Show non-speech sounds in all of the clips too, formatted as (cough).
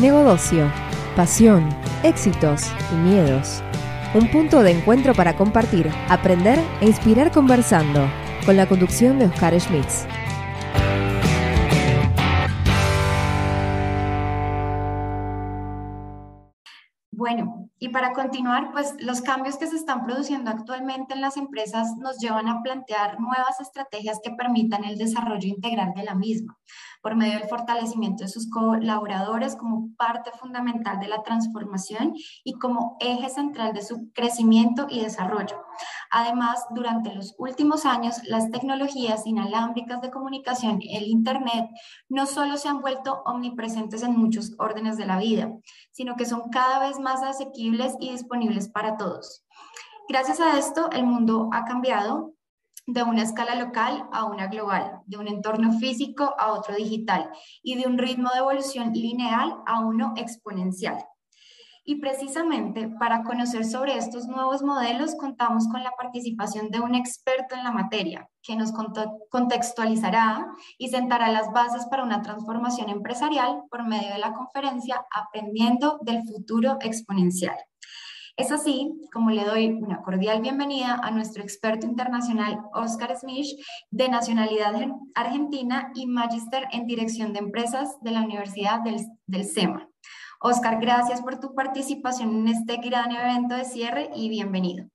Negocio, pasión, éxitos y miedos. Un punto de encuentro para compartir, aprender e inspirar conversando, con la conducción de Oscar Schmitz. Bueno, y para continuar, pues los cambios que se están produciendo actualmente en las empresas nos llevan a plantear nuevas estrategias que permitan el desarrollo integral de la misma por medio del fortalecimiento de sus colaboradores como parte fundamental de la transformación y como eje central de su crecimiento y desarrollo. Además, durante los últimos años, las tecnologías inalámbricas de comunicación, el Internet, no solo se han vuelto omnipresentes en muchos órdenes de la vida, sino que son cada vez más asequibles y disponibles para todos. Gracias a esto, el mundo ha cambiado de una escala local a una global, de un entorno físico a otro digital y de un ritmo de evolución lineal a uno exponencial. Y precisamente para conocer sobre estos nuevos modelos contamos con la participación de un experto en la materia que nos contextualizará y sentará las bases para una transformación empresarial por medio de la conferencia Aprendiendo del futuro exponencial. Es así como le doy una cordial bienvenida a nuestro experto internacional Oscar Smith, de nacionalidad argentina y magíster en dirección de empresas de la Universidad del, SEMA. Oscar, gracias por tu participación en este gran evento de cierre y bienvenido.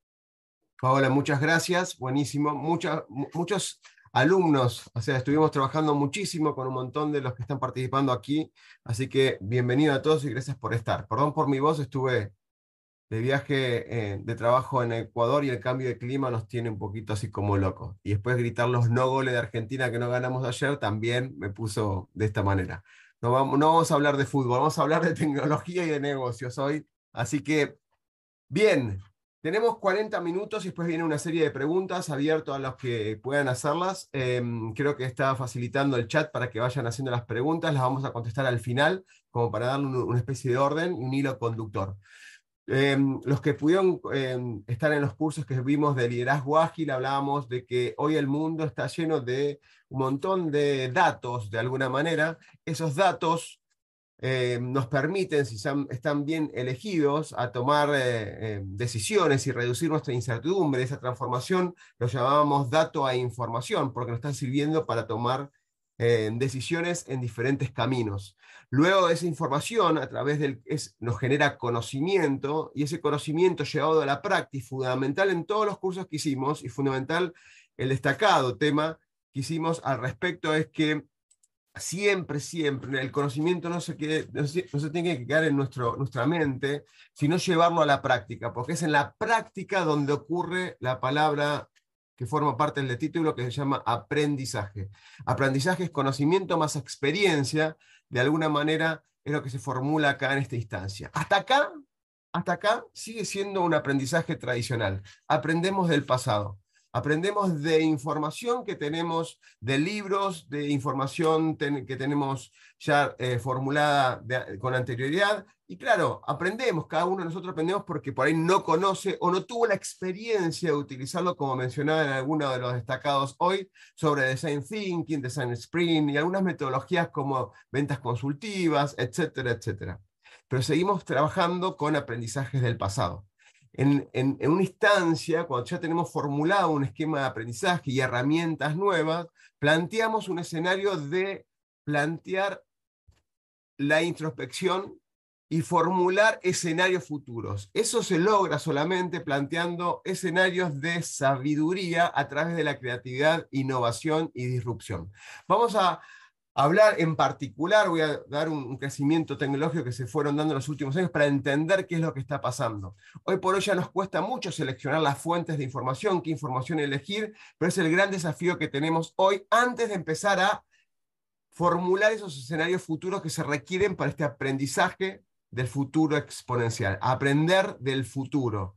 Paola, muchas gracias, buenísimo. muchos alumnos, o sea, estuvimos trabajando muchísimo con un montón de los que están participando aquí, así que bienvenido a todos y gracias por estar. Perdón por mi voz, estuve de viaje eh, de trabajo en Ecuador y el cambio de clima nos tiene un poquito así como locos. Y después gritar los no goles de Argentina que no ganamos ayer también me puso de esta manera. No vamos, no vamos a hablar de fútbol, vamos a hablar de tecnología y de negocios hoy. Así que, bien, tenemos 40 minutos y después viene una serie de preguntas abierto a los que puedan hacerlas. Em, creo que está facilitando el chat para que vayan haciendo las preguntas. Las vamos a contestar al final, como para darle una especie de orden y un hilo conductor. Em, los que pudieron em, estar en los cursos que vimos de liderazgo ágil, hablábamos de que hoy el mundo está lleno de un montón de datos, de alguna manera. Esos datos em, nos permiten, si están bien elegidos, a tomar eh, decisiones y reducir nuestra incertidumbre. Esa transformación lo llamábamos dato a información, porque nos están sirviendo para tomar decisiones en diferentes caminos. Luego esa información a través del nos genera conocimiento y ese conocimiento llevado a la práctica, fundamental en todos los cursos que hicimos y fundamental el destacado tema que hicimos al respecto es que siempre, siempre, el conocimiento no se, quede, no se, tiene que quedar en nuestra mente, sino llevarlo a la práctica, porque es en la práctica donde ocurre la palabra que forma parte del título que se llama aprendizaje. Aprendizaje es conocimiento más experiencia, de alguna manera es lo que se formula acá en esta instancia. Hasta acá, hasta acá sigue siendo un aprendizaje tradicional. Aprendemos del pasado. Aprendemos de información que tenemos, de libros, de información que tenemos ya eh, formulada con anterioridad. Y claro, aprendemos, cada uno de nosotros aprendemos porque por ahí no conoce o no tuvo la experiencia de utilizarlo, como mencionaba en alguno de los destacados hoy, sobre design thinking, design sprint y algunas metodologías como ventas consultivas, etcétera, etcétera. Pero seguimos trabajando con aprendizajes del pasado en, una instancia, cuando ya tenemos formulado un esquema de aprendizaje y herramientas nuevas, planteamos un escenario de plantear la introspección y formular escenarios futuros. Eso se logra solamente planteando escenarios de sabiduría a través de la creatividad, innovación y disrupción. Vamos a hablar en particular, voy a dar un, crecimiento tecnológico que se fueron dando en los últimos años para entender qué es lo que está pasando. Hoy por hoy ya nos cuesta mucho seleccionar las fuentes de información, qué información elegir, pero es el gran desafío que tenemos hoy antes de empezar a formular esos escenarios futuros que se requieren para este aprendizaje del futuro exponencial, aprender del futuro.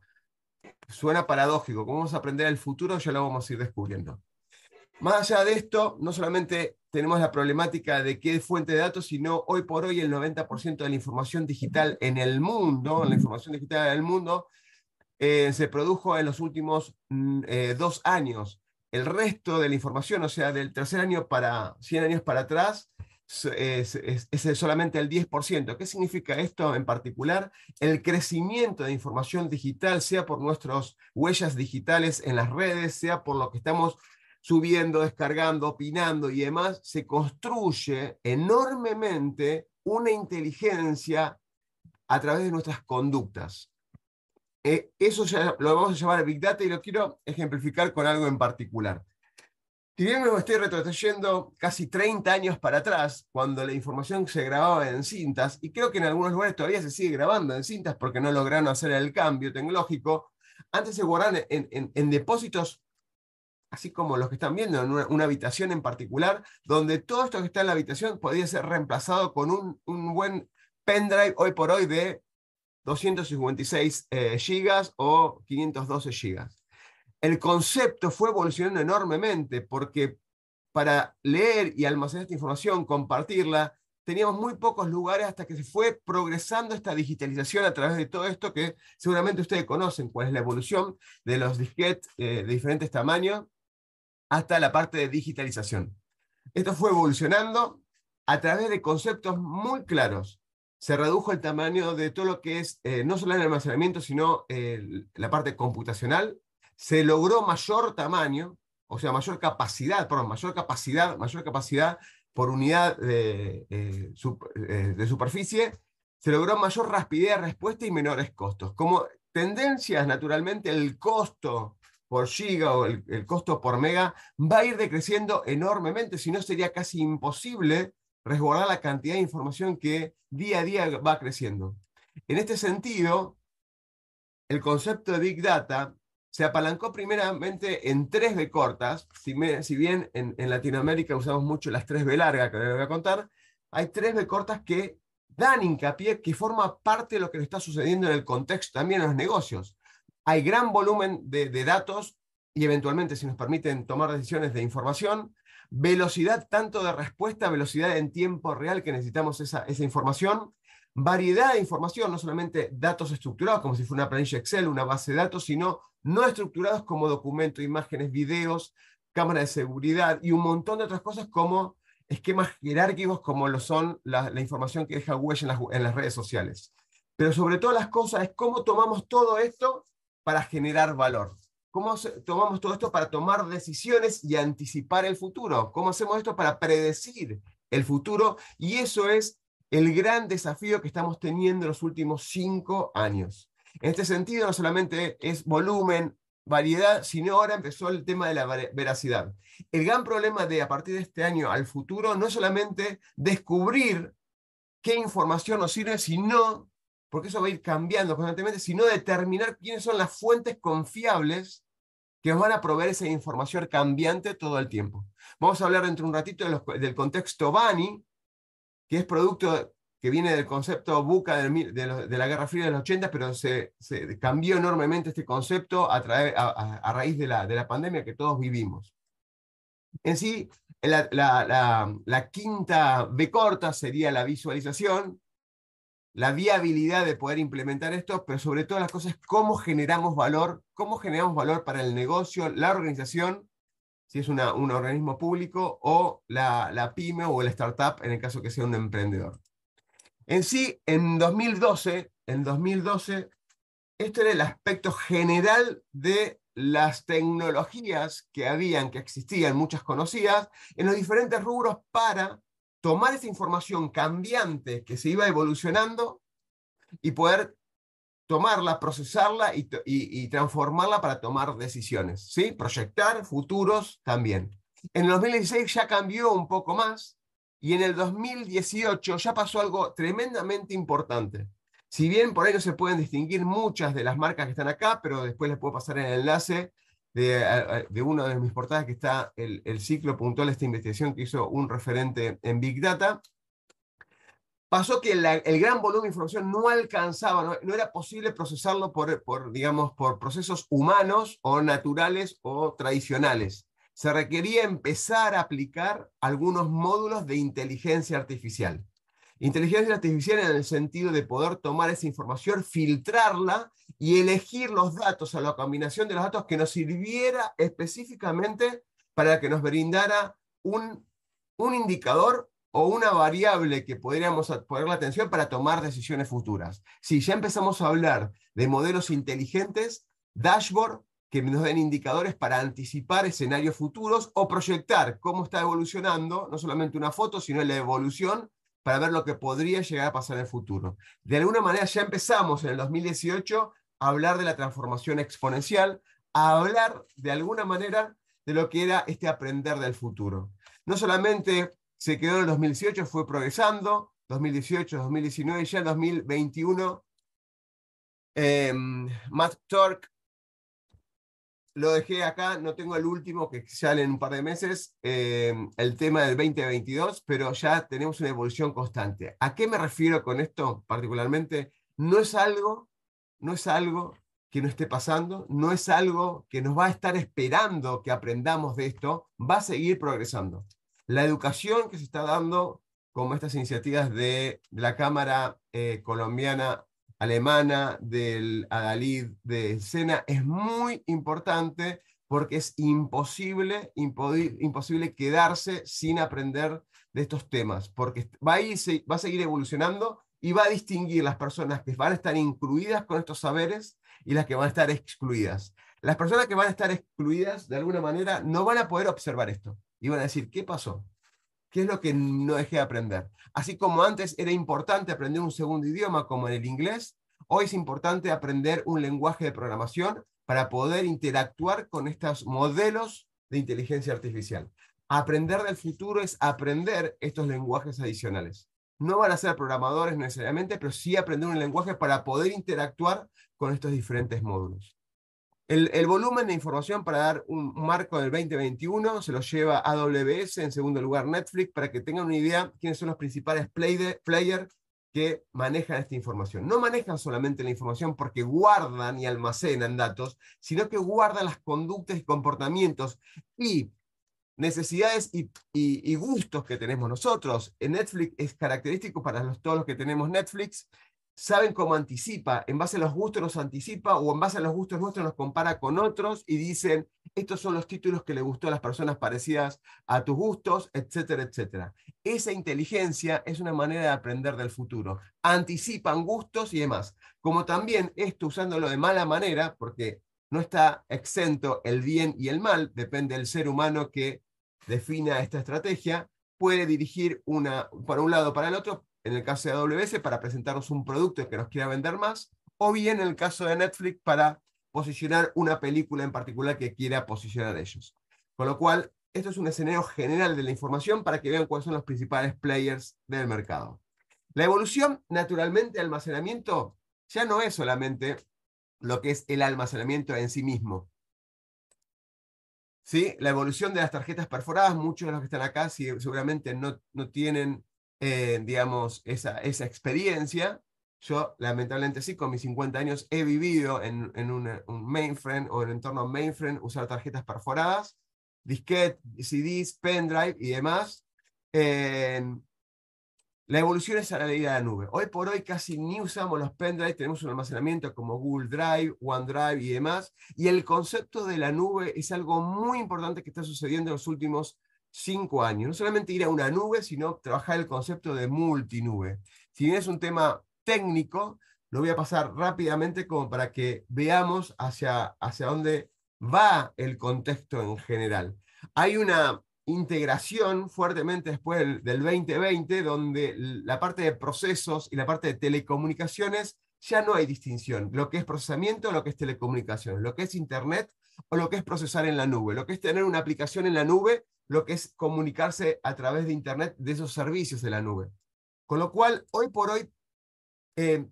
Suena paradójico, ¿cómo vamos a aprender el futuro? Ya lo vamos a ir descubriendo. Más allá de esto, no solamente tenemos la problemática de qué fuente de datos, sino hoy por hoy el 90% de la información digital en el mundo, la información digital en el mundo, eh, se produjo en los últimos mm, eh, dos años. El resto de la información, o sea, del tercer año para 100 años para atrás, es, es, solamente el 10%. ¿Qué significa esto en particular? El crecimiento de información digital, sea por nuestras huellas digitales en las redes, sea por lo que estamos subiendo, descargando, opinando y demás, se construye enormemente una inteligencia a través de nuestras conductas. Eh, eso ya lo vamos a llamar Big Data y lo quiero ejemplificar con algo en particular. Si bien me estoy retrocediendo casi 30 años para atrás, cuando la información se grababa en cintas, y creo que en algunos lugares todavía se sigue grabando en cintas porque no lograron hacer el cambio tecnológico, antes se guardaban en, depósitos, así como los que están viendo, en una, habitación en particular, donde todo esto que está en la habitación podía ser reemplazado con un, un buen pendrive hoy por hoy de 256 eh, gigas o 512 gigas. El concepto fue evolucionando enormemente porque para leer y almacenar esta información, compartirla, teníamos muy pocos lugares hasta que se fue progresando esta digitalización a través de todo esto que seguramente ustedes conocen, cuál es la evolución de los disquetes eh, de diferentes tamaños hasta la parte de digitalización. Esto fue evolucionando a través de conceptos muy claros. Se redujo el tamaño de todo lo que es eh, no solo el almacenamiento, sino la parte computacional, se logró mayor tamaño, o sea, mayor capacidad, perdón, mayor capacidad, mayor capacidad por unidad de, eh, eh, de superficie, se logró mayor rapidez de respuesta y menores costos. Como tendencias, naturalmente, el costo por giga o el, costo por mega va a ir decreciendo enormemente, si no sería casi imposible resguardar la cantidad de información que día a día va creciendo. En este sentido, el concepto de Big Data se apalancó primeramente en tres B cortas, si, si bien en, Latinoamérica usamos mucho las tres B largas que les voy a contar, hay tres B cortas que dan hincapié que forma parte de lo que le está sucediendo en el contexto también en los negocios. Hay gran volumen de, datos y eventualmente, si nos permiten tomar decisiones de información, velocidad tanto de respuesta, velocidad en tiempo real que necesitamos esa, esa información, variedad de información, no solamente datos estructurados como si fuera una planilla Excel, una base de datos, sino no estructurados como documentos, imágenes, videos, cámara de seguridad y un montón de otras cosas como esquemas jerárquicos como lo son la, información que deja Google en las, redes sociales. Pero sobre todas las cosas es cómo tomamos todo esto para generar valor. ¿Cómo tomamos todo esto para tomar decisiones y anticipar el futuro? ¿Cómo hacemos esto para predecir el futuro? Y eso es el gran desafío que estamos teniendo en los últimos cinco años. En este sentido, no solamente es volumen, variedad, sino ahora empezó el tema de la veracidad. El gran problema de a partir de este año al futuro no es solamente descubrir qué información nos sirve, sino, porque eso va a ir cambiando constantemente, sino determinar quiénes son las fuentes confiables que nos van a proveer esa información cambiante todo el tiempo. Vamos a hablar dentro de un ratito del contexto BANI, que es producto que viene del concepto buca de, la Guerra Fría de los 80, pero se, cambió enormemente este concepto a, raíz de la, de la, pandemia que todos vivimos. En sí, la, la, quinta B corta sería la visualización, la viabilidad de poder implementar esto, pero sobre todo las cosas, cómo generamos valor, cómo generamos valor para el negocio, la organización, si es un organismo público, o la, la pyme o el startup, en el caso que sea un emprendedor. En sí, en 2012, en 2012, este era el aspecto general de las tecnologías que habían, que existían, muchas conocidas, en los diferentes rubros para tomar esa información cambiante que se iba evolucionando y poder tomarla, procesarla y, transformarla para tomar decisiones, ¿sí? Proyectar futuros también. En el 2016 ya cambió un poco más, y en el 2018 ya pasó algo tremendamente importante. Si bien por ahí no se pueden distinguir muchas de las marcas que están acá, pero después les puedo pasar el enlace de, de una de mis portadas que está el, ciclo puntual de esta investigación que hizo un referente en Big Data. Pasó que el gran volumen de información no alcanzaba, no, era posible procesarlo por, digamos, por procesos humanos o naturales o tradicionales se requería empezar a aplicar algunos módulos de inteligencia artificial. Inteligencia artificial en el sentido de poder tomar esa información, filtrarla y elegir los datos o la combinación de los datos que nos sirviera específicamente para que nos brindara un, un indicador o una variable que podríamos poner la atención para tomar decisiones futuras. Si ya empezamos a hablar de modelos inteligentes, dashboard que nos den indicadores para anticipar escenarios futuros o proyectar cómo está evolucionando, no solamente una foto, sino la evolución para ver lo que podría llegar a pasar en el futuro. De alguna manera ya empezamos en el 2018 a hablar de la transformación exponencial, a hablar de alguna manera de lo que era este aprender del futuro. No solamente se quedó en el 2018, fue progresando, 2018, 2019 y ya en 2021. Eh, Matt Torque lo dejé acá, no tengo el último que sale en un par de meses, eh, el tema del 2022, pero ya tenemos una evolución constante. ¿A qué me refiero con esto particularmente? No es algo, no es algo que no esté pasando, no es algo que nos va a estar esperando que aprendamos de esto, va a seguir progresando. La educación que se está dando, como estas iniciativas de la Cámara eh, Colombiana alemana, del Adalid, de Sena, es muy importante porque es imposible, imposible quedarse sin aprender de estos temas, porque va a, va a seguir evolucionando y va a distinguir las personas que van a estar incluidas con estos saberes y las que van a estar excluidas. Las personas que van a estar excluidas, de alguna manera, no van a poder observar esto. Y van a decir, ¿qué pasó? ¿Qué es lo que no dejé de aprender? Así como antes era importante aprender un segundo idioma, como en el inglés, hoy es importante aprender un lenguaje de programación para poder interactuar con estos modelos de inteligencia artificial. Aprender del futuro es aprender estos lenguajes adicionales. No van a ser programadores necesariamente, pero sí aprender un lenguaje para poder interactuar con estos diferentes módulos. El, volumen de información para dar un marco del 2021 se lo lleva AWS, en segundo lugar Netflix, para que tengan una idea quiénes son los principales players que manejan esta información. No manejan solamente la información porque guardan y almacenan datos, sino que guardan las conductas y comportamientos y necesidades y, gustos que tenemos nosotros. En Netflix es característico para todos los que tenemos Netflix saben cómo anticipa, en base a los gustos los anticipa o en base a los gustos nuestros nos compara con otros y dicen, estos son los títulos que le gustó a las personas parecidas a tus gustos, etcétera, etcétera. Esa inteligencia es una manera de aprender del futuro. Anticipan gustos y demás. Como también esto usándolo de mala manera, porque no está exento el bien y el mal, depende del ser humano que defina esta estrategia, puede dirigir una para un lado para el otro, en el caso de AWS, para presentarnos un producto que nos quiera vender más, o bien en el caso de Netflix, para posicionar una película en particular que quiera posicionar ellos. Con lo cual, esto es un escenario general de la información para que vean cuáles son los principales players del mercado. La evolución, naturalmente, de almacenamiento ya no es solamente lo que es el almacenamiento en sí mismo. ¿Sí? La evolución de las tarjetas perforadas, muchos de los que están acá seguramente no, no tienen eh, digamos, esa, esa experiencia. Yo, lamentablemente, sí, con mis 50 años he vivido en, en un mainframe o en entorno mainframe, usar tarjetas perforadas, disquete, CDs, pendrive y demás. la evolución es a la ley de la nube. Hoy por hoy casi ni usamos los pendrive, tenemos un almacenamiento como Google Drive, OneDrive y demás. Y el concepto de la nube es algo muy importante que está sucediendo en los últimos cinco años. No solamente ir a una nube, sino trabajar el concepto de multinube. Si bien es un tema técnico, lo voy a pasar rápidamente como para que veamos hacia, hacia dónde va el contexto en general. Hay una integración fuertemente después del, del 2020, donde la parte de procesos y la parte de telecomunicaciones ya no hay distinción. Lo que es procesamiento, lo que es telecomunicación, lo que es Internet o lo que es procesar en la nube, lo que es tener una aplicación en la nube lo que es comunicarse a través de Internet de esos servicios de la nube. Con lo cual, hoy por hoy, eh,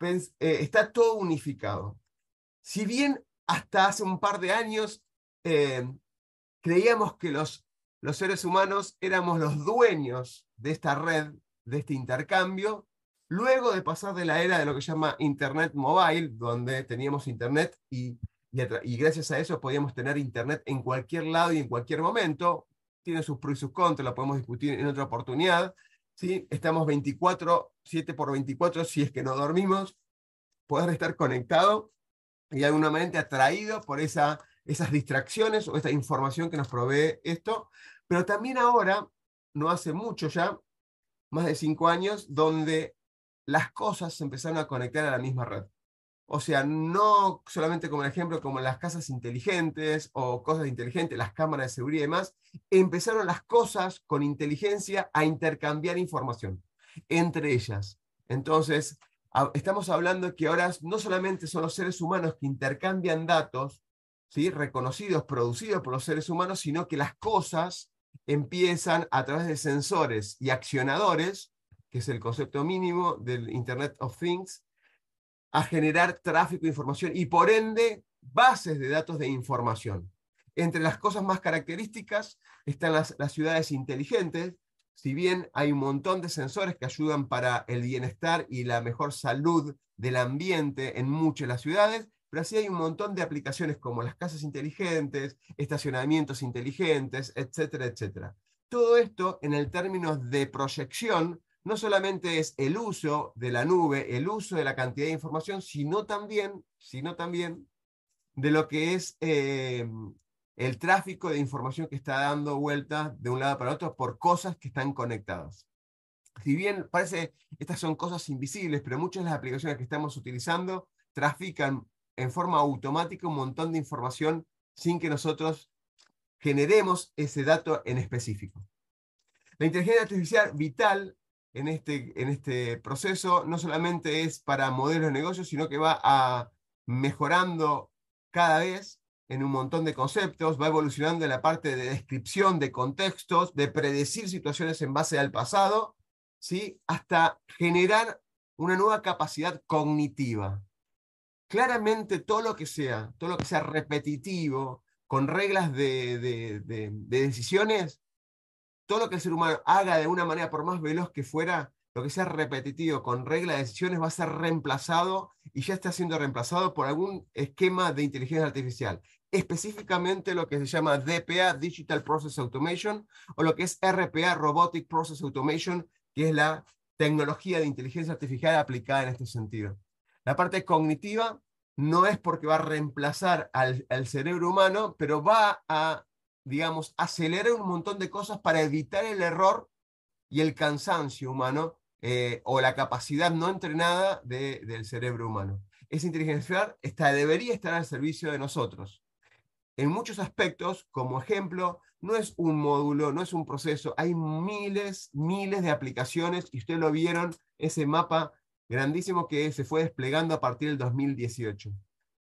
eh, está todo unificado. Si bien hasta hace un par de años eh, creíamos que los, los seres humanos éramos los dueños de esta red, de este intercambio, luego de pasar de la era de lo que se llama Internet Mobile, donde teníamos Internet y y, gracias a eso podíamos tener internet en cualquier lado y en cualquier momento. Tiene sus pros y sus contras, lo podemos discutir en otra oportunidad. ¿sí? Estamos 24, 7 por 24, si es que no dormimos, poder estar conectado y alguna manera atraído por esa, esas distracciones o esta información que nos provee esto. Pero también ahora, no hace mucho ya, más de cinco años, donde las cosas se empezaron a conectar a la misma red. O sea, no solamente como el ejemplo, como las casas inteligentes o cosas inteligentes, las cámaras de seguridad y demás, empezaron las cosas con inteligencia a intercambiar información entre ellas. Entonces, estamos hablando que ahora no solamente son los seres humanos que intercambian datos, ¿sí? reconocidos, producidos por los seres humanos, sino que las cosas empiezan a través de sensores y accionadores, que es el concepto mínimo del Internet of Things, a generar tráfico de información y por ende bases de datos de información. Entre las cosas más características están las, ciudades inteligentes, si bien hay un montón de sensores que ayudan para el bienestar y la mejor salud del ambiente en muchas de las ciudades, pero así hay un montón de aplicaciones como las casas inteligentes, estacionamientos inteligentes, etcétera, etcétera. Todo esto en el término de proyección no solamente es el uso de la nube, el uso de la cantidad de información, sino también, sino también de lo que es eh, el tráfico de información que está dando vueltas de un lado para otro por cosas que están conectadas. Si bien parece, estas son cosas invisibles, pero muchas de las aplicaciones que estamos utilizando trafican en forma automática un montón de información sin que nosotros generemos ese dato en específico. La inteligencia artificial vital en este, en este proceso no solamente es para modelos de negocio, sino que va a mejorando cada vez en un montón de conceptos, va evolucionando en la parte de descripción de contextos, de predecir situaciones en base al pasado, ¿sí? hasta generar una nueva capacidad cognitiva claramente todo lo que sea, todo lo que sea repetitivo, con reglas de, decisiones, todo lo que el ser humano haga de una manera, por más veloz que fuera, lo que sea repetitivo, con reglas de decisiones, va a ser reemplazado y ya está siendo reemplazado por algún esquema de inteligencia artificial. Específicamente lo que se llama DPA, Digital Process Automation, o lo que es RPA, Robotic Process Automation, que es la tecnología de inteligencia artificial aplicada en este sentido. La parte cognitiva no es porque va a reemplazar al, cerebro humano, pero va a, digamos, acelerar un montón de cosas para evitar el error y el cansancio humano eh, o la capacidad no entrenada del cerebro humano. Esa inteligencia artificial debería estar al servicio de nosotros. En muchos aspectos, como ejemplo, no es un módulo, no es un proceso, hay miles, miles de aplicaciones y ustedes lo vieron, ese mapa grandísimo que se fue desplegando a partir del 2018.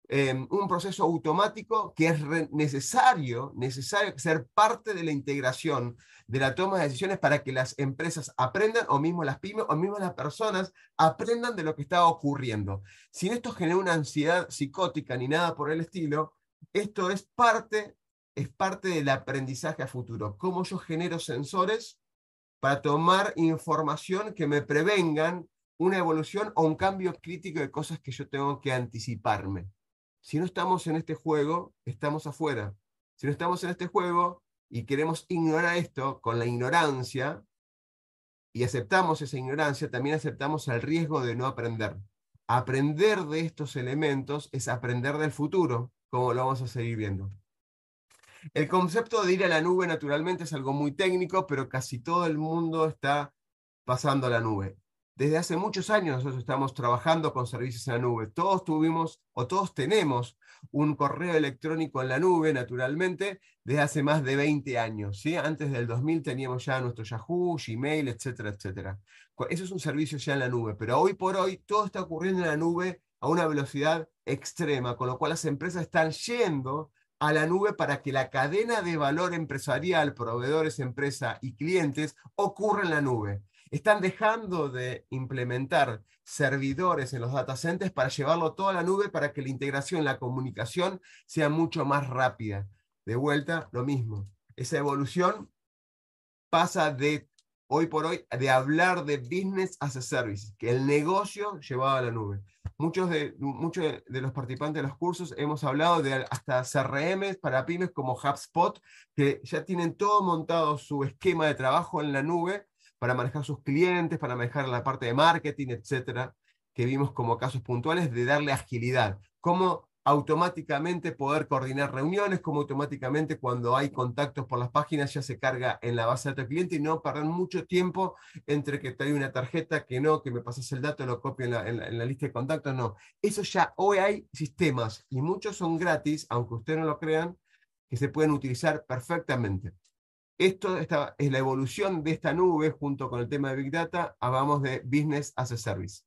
Em, un proceso automático que es necesario, necesario ser parte de la integración de la toma de decisiones para que las empresas aprendan, o mismo las pymes, o mismo las personas aprendan de lo que está ocurriendo. Sin esto genera una ansiedad psicótica ni nada por el estilo, esto es parte, es parte del aprendizaje a futuro. Cómo yo genero sensores para tomar información que me prevengan una evolución o un cambio crítico de cosas que yo tengo que anticiparme. Si no estamos en este juego, estamos afuera. Si no estamos en este juego y queremos ignorar esto con la ignorancia y aceptamos esa ignorancia, también aceptamos el riesgo de no aprender. Aprender de estos elementos es aprender del futuro, como lo vamos a seguir viendo. El concepto de ir a la nube naturalmente es algo muy técnico, pero casi todo el mundo está pasando a la nube. Desde hace muchos años nosotros estamos trabajando con servicios en la nube. Todos tuvimos o todos tenemos un correo electrónico en la nube, naturalmente, desde hace más de 20 años. Antes del 2000 teníamos ya nuestro Yahoo, Gmail, etcétera, etcétera. Eso es un servicio ya en la nube, pero hoy por hoy todo está ocurriendo en la nube a una velocidad extrema, con lo cual las empresas están yendo a la nube para que la cadena de valor empresarial, proveedores, empresa y clientes ocurra en la nube están dejando de implementar servidores en los data centers para llevarlo todo a la nube para que la integración, la comunicación sea mucho más rápida. De vuelta, lo mismo. Esa evolución pasa de hoy por hoy de hablar de business as a service, que el negocio llevado a la nube. Muchos de, muchos de los participantes de los cursos hemos hablado de hasta CRM para pymes como HubSpot, que ya tienen todo montado su esquema de trabajo en la nube para manejar sus clientes, para manejar la parte de marketing, etcétera, que vimos como casos puntuales de darle agilidad. Cómo automáticamente poder coordinar reuniones, como automáticamente cuando hay contactos por las páginas ya se carga en la base de datos cliente y no perder mucho tiempo entre que te hay una tarjeta, que no, que me pasas el dato, lo copio en la, en la, lista de contactos, no. Eso ya, hoy hay sistemas y muchos son gratis, aunque ustedes no lo crean, que se pueden utilizar perfectamente. Esto esta, es la evolución de esta nube junto con el tema de Big Data, hablamos de Business as a Service.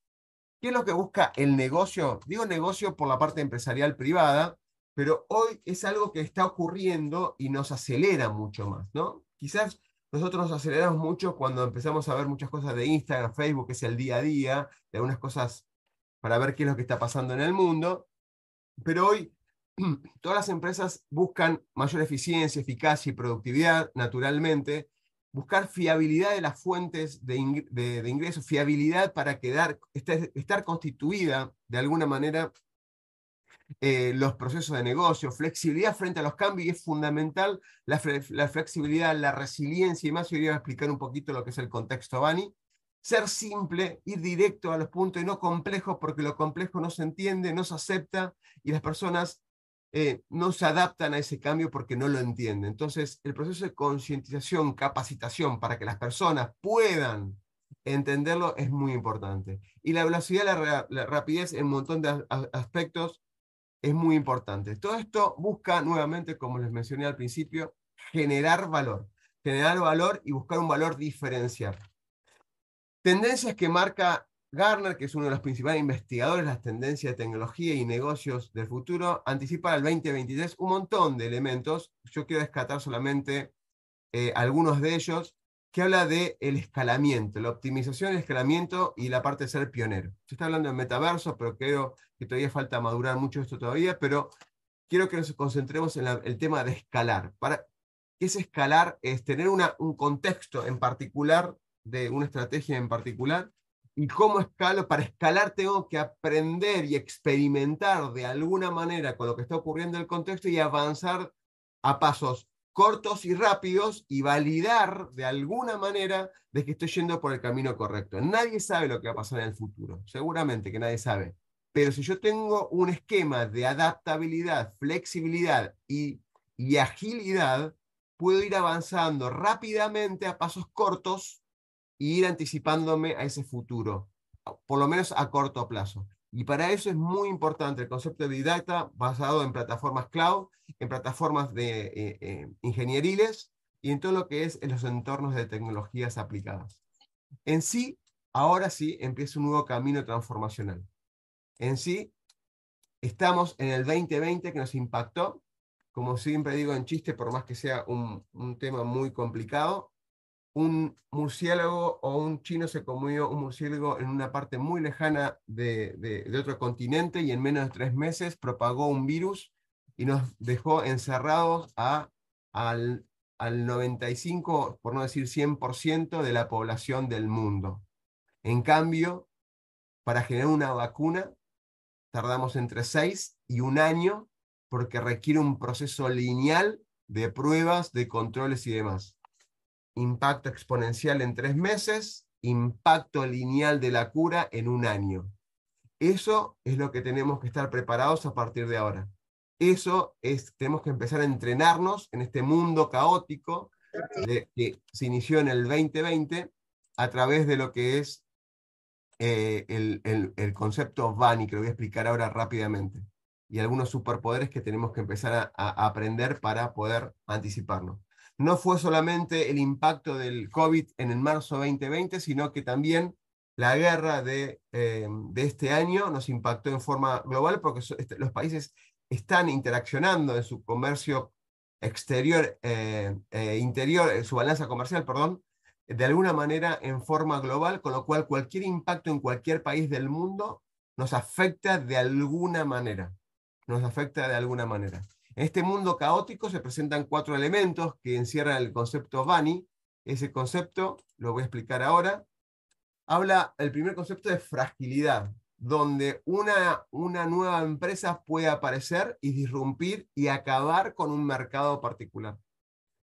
¿Qué es lo que busca el negocio? Digo negocio por la parte empresarial privada, pero hoy es algo que está ocurriendo y nos acelera mucho más, ¿no? Quizás nosotros nos aceleramos mucho cuando empezamos a ver muchas cosas de Instagram, Facebook, que es el día a día, de algunas cosas para ver qué es lo que está pasando en el mundo, pero hoy (clears throat) todas las empresas buscan mayor eficiencia, eficacia y productividad, naturalmente, buscar fiabilidad de las fuentes de, ingresos, fiabilidad para quedar, estar, constituida de alguna manera eh, los procesos de negocio, flexibilidad frente a los cambios y es fundamental la, flexibilidad, la resiliencia y más. Yo voy a explicar un poquito lo que es el contexto Bani. Ser simple, ir directo a los puntos y no complejo, porque lo complejo no se entiende, no se acepta y las personas eh, no se adaptan a ese cambio porque no lo entienden. Entonces, el proceso de concientización, capacitación para que las personas puedan entenderlo es muy importante. Y la velocidad, la, rapidez en un montón de aspectos es muy importante. Todo esto busca nuevamente, como les mencioné al principio, generar valor. Generar valor y buscar un valor diferencial. Tendencias que marca Garner, que es uno de los principales investigadores de las tendencias de tecnología y negocios del futuro, anticipa al 2023 un montón de elementos. Yo quiero descartar solamente eh, algunos de ellos, que habla de el escalamiento, la optimización, el escalamiento y la parte de ser pionero. Se está hablando de metaverso, pero creo que todavía falta madurar mucho esto todavía, pero quiero que nos concentremos en el tema de escalar. Para, ¿Qué es escalar? Es tener una, un contexto en particular, de una estrategia en particular, ¿Y cómo escalo? Para escalar tengo que aprender y experimentar de alguna manera con lo que está ocurriendo en el contexto y avanzar a pasos cortos y rápidos y validar de alguna manera de que estoy yendo por el camino correcto. Nadie sabe lo que va a pasar en el futuro, seguramente que nadie sabe. Pero si yo tengo un esquema de adaptabilidad, flexibilidad y, y agilidad, puedo ir avanzando rápidamente a pasos cortos ir anticipándome a ese futuro, por lo menos a corto plazo. Y para eso es muy importante el concepto de Big Data basado en plataformas cloud, en plataformas de eh, eh, ingenieriles y en todo lo que es en los entornos de tecnologías aplicadas. En sí, ahora sí empieza un nuevo camino transformacional. En sí, estamos en el 2020 que nos impactó, como siempre digo en chiste, por más que sea un, un tema muy complicado, un murciélago o un chino se comió un murciélago en una parte muy lejana de, otro continente y en menos de tres meses propagó un virus y nos dejó encerrados a, al, al 95, por no decir 100% de la población del mundo. En cambio, para generar una vacuna tardamos entre seis y un año porque requiere un proceso lineal de pruebas, de controles y demás impacto exponencial en tres meses, impacto lineal de la cura en un año. Eso es lo que tenemos que estar preparados a partir de ahora. Eso es, tenemos que empezar a entrenarnos en este mundo caótico que se inició en el 2020 a través de lo que es eh, el, el, concepto VANI, que lo voy a explicar ahora rápidamente, y algunos superpoderes que tenemos que empezar a aprender para poder anticiparnos no fue solamente el impacto del COVID en el marzo 2020, sino que también la guerra de, eh, de este año nos impactó en forma global porque este, los países están interaccionando en su comercio exterior, eh, eh, interior, en su balanza comercial, perdón, de alguna manera en forma global, con lo cual cualquier impacto en cualquier país del mundo nos afecta de alguna manera, nos afecta de alguna manera. En este mundo caótico se presentan cuatro elementos que encierran el concepto Bani. Ese concepto, lo voy a explicar ahora, habla el primer concepto de fragilidad, donde una, una nueva empresa puede aparecer y disrumpir y acabar con un mercado particular.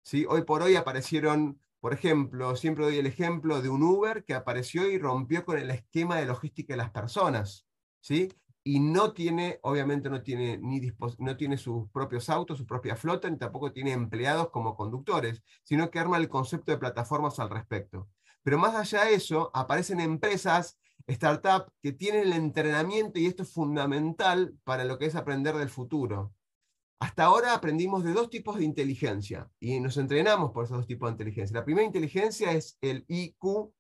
¿Sí? Hoy por hoy aparecieron, por ejemplo, siempre doy el ejemplo de un Uber que apareció y rompió con el esquema de logística de las personas. ¿sí? Y no tiene, obviamente no tiene, ni no tiene sus propios autos, su propia flota, ni tampoco tiene empleados como conductores, sino que arma el concepto de plataformas al respecto. Pero más allá de eso, aparecen empresas, startups, que tienen el entrenamiento, y esto es fundamental para lo que es aprender del futuro. Hasta ahora aprendimos de dos tipos de inteligencia y nos entrenamos por esos dos tipos de inteligencia. La primera inteligencia es el IQ,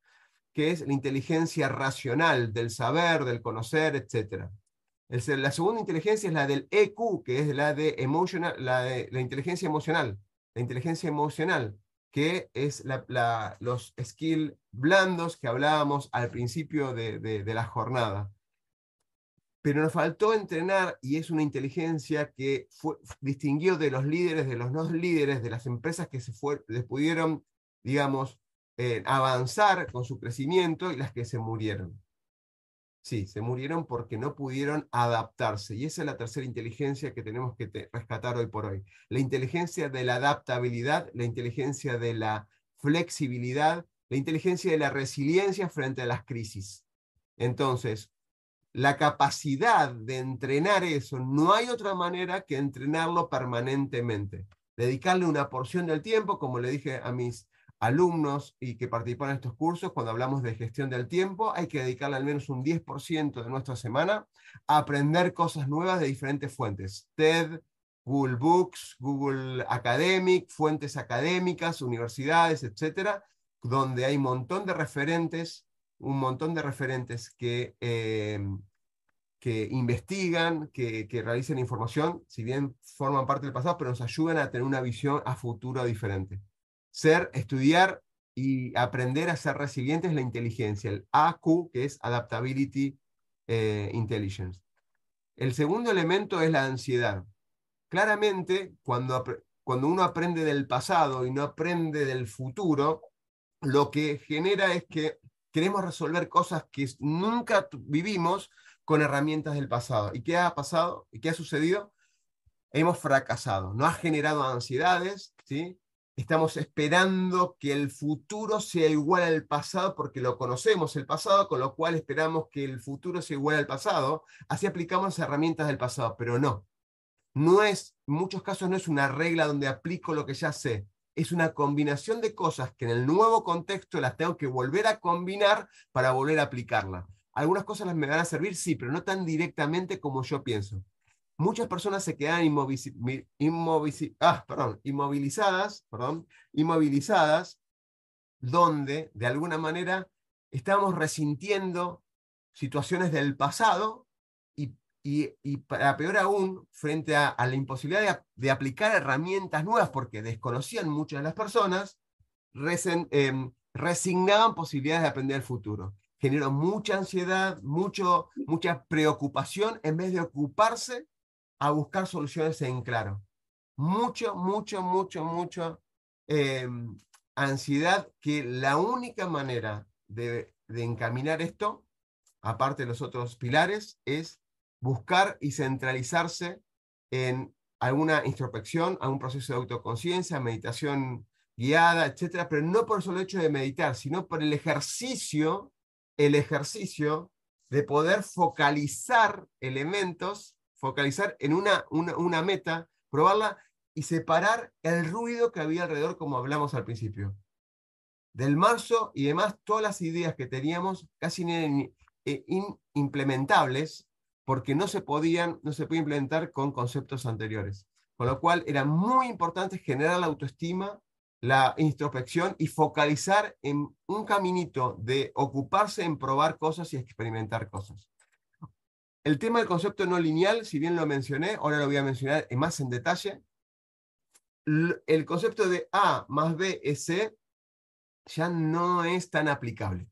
que es la inteligencia racional, del saber, del conocer, La segunda inteligencia es la del EQ, que es la de, emotional, la, de la inteligencia emocional. La inteligencia emocional, que es los skills blandos que hablábamos al principio de, la jornada. Pero nos faltó entrenar, y es una inteligencia que fue, distinguió de los líderes, de los no líderes, de las empresas que se fue, pudieron, digamos, eh, avanzar con su crecimiento y las que se murieron. Sí, se murieron porque no pudieron adaptarse. Y esa es la tercera inteligencia que tenemos que rescatar hoy por hoy. La inteligencia de la adaptabilidad, la inteligencia de la flexibilidad, la inteligencia de la resiliencia frente a las crisis. Entonces, la capacidad de entrenar eso, no hay otra manera que entrenarlo permanentemente. Dedicarle una porción del tiempo, como le dije a mis alumnos y que participan en estos cursos, cuando hablamos de gestión del tiempo, hay que dedicarle al menos un 10% de nuestra semana a aprender cosas nuevas de diferentes fuentes. TED, Google Books, Google Academic, fuentes académicas, universidades, etcétera, donde hay un montón de referentes, un montón de referentes que, em, que investigan, que, que realizan información, si bien forman parte del pasado, pero nos ayudan a tener una visión a futuro diferente ser, estudiar y aprender a ser resiliente es la inteligencia, el AQ, que es Adaptability eh, Intelligence. El segundo elemento es la ansiedad. Claramente, cuando, cuando uno aprende del pasado y no aprende del futuro, lo que genera es que queremos resolver cosas que nunca vivimos con herramientas del pasado. ¿Y qué ha pasado? ¿Y qué ha sucedido? Hemos fracasado. No ha generado ansiedades, ¿sí? Estamos esperando que el futuro sea igual al pasado porque lo conocemos el pasado, con lo cual esperamos que el futuro sea igual al pasado. Así aplicamos las herramientas del pasado, pero no. No es, en muchos casos no es una regla donde aplico lo que ya sé. Es una combinación de cosas que en el nuevo contexto las tengo que volver a combinar para volver a aplicarla. Algunas cosas las me van a servir, sí, pero no tan directamente como yo pienso muchas personas se quedan ah, inmovilizadas, perdón, inmovilizadas, donde de alguna manera estamos resintiendo situaciones del pasado y, y, para peor aún, frente a, la imposibilidad de, aplicar herramientas nuevas, porque desconocían muchas de las personas, em, resignaban posibilidades de aprender el futuro. Generó mucha ansiedad, mucho, mucha preocupación en vez de ocuparse a buscar soluciones en claro. Mucho, mucho, mucho, mucho em, ansiedad que la única manera de, encaminar esto, aparte de los otros pilares, es buscar y centralizarse en alguna introspección, algún proceso de autoconciencia, meditación guiada, etcétera, pero no por el solo hecho de meditar, sino por el ejercicio, el ejercicio de poder focalizar elementos focalizar en una, una, meta, probarla y separar el ruido que había alrededor, como hablamos al principio. Del marzo y demás, todas las ideas que teníamos casi eran eh, implementables porque no se podían, no se podían implementar con conceptos anteriores. Con lo cual era muy importante generar la autoestima, la introspección y focalizar en un caminito de ocuparse en probar cosas y experimentar cosas. El tema del concepto no lineal, si bien lo mencioné, ahora lo voy a mencionar más en detalle. El concepto de A más B es C ya no es tan aplicable.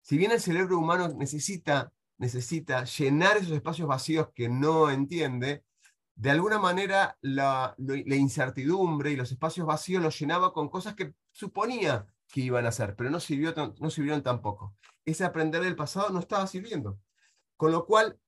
Si bien el cerebro humano necesita, necesita llenar esos espacios vacíos que no entiende, de alguna manera la, incertidumbre y los espacios vacíos los llenaba con cosas que suponía que iban a hacer, pero no, sirvió, no sirvieron tampoco. Ese aprender del pasado no estaba sirviendo. Con lo cual,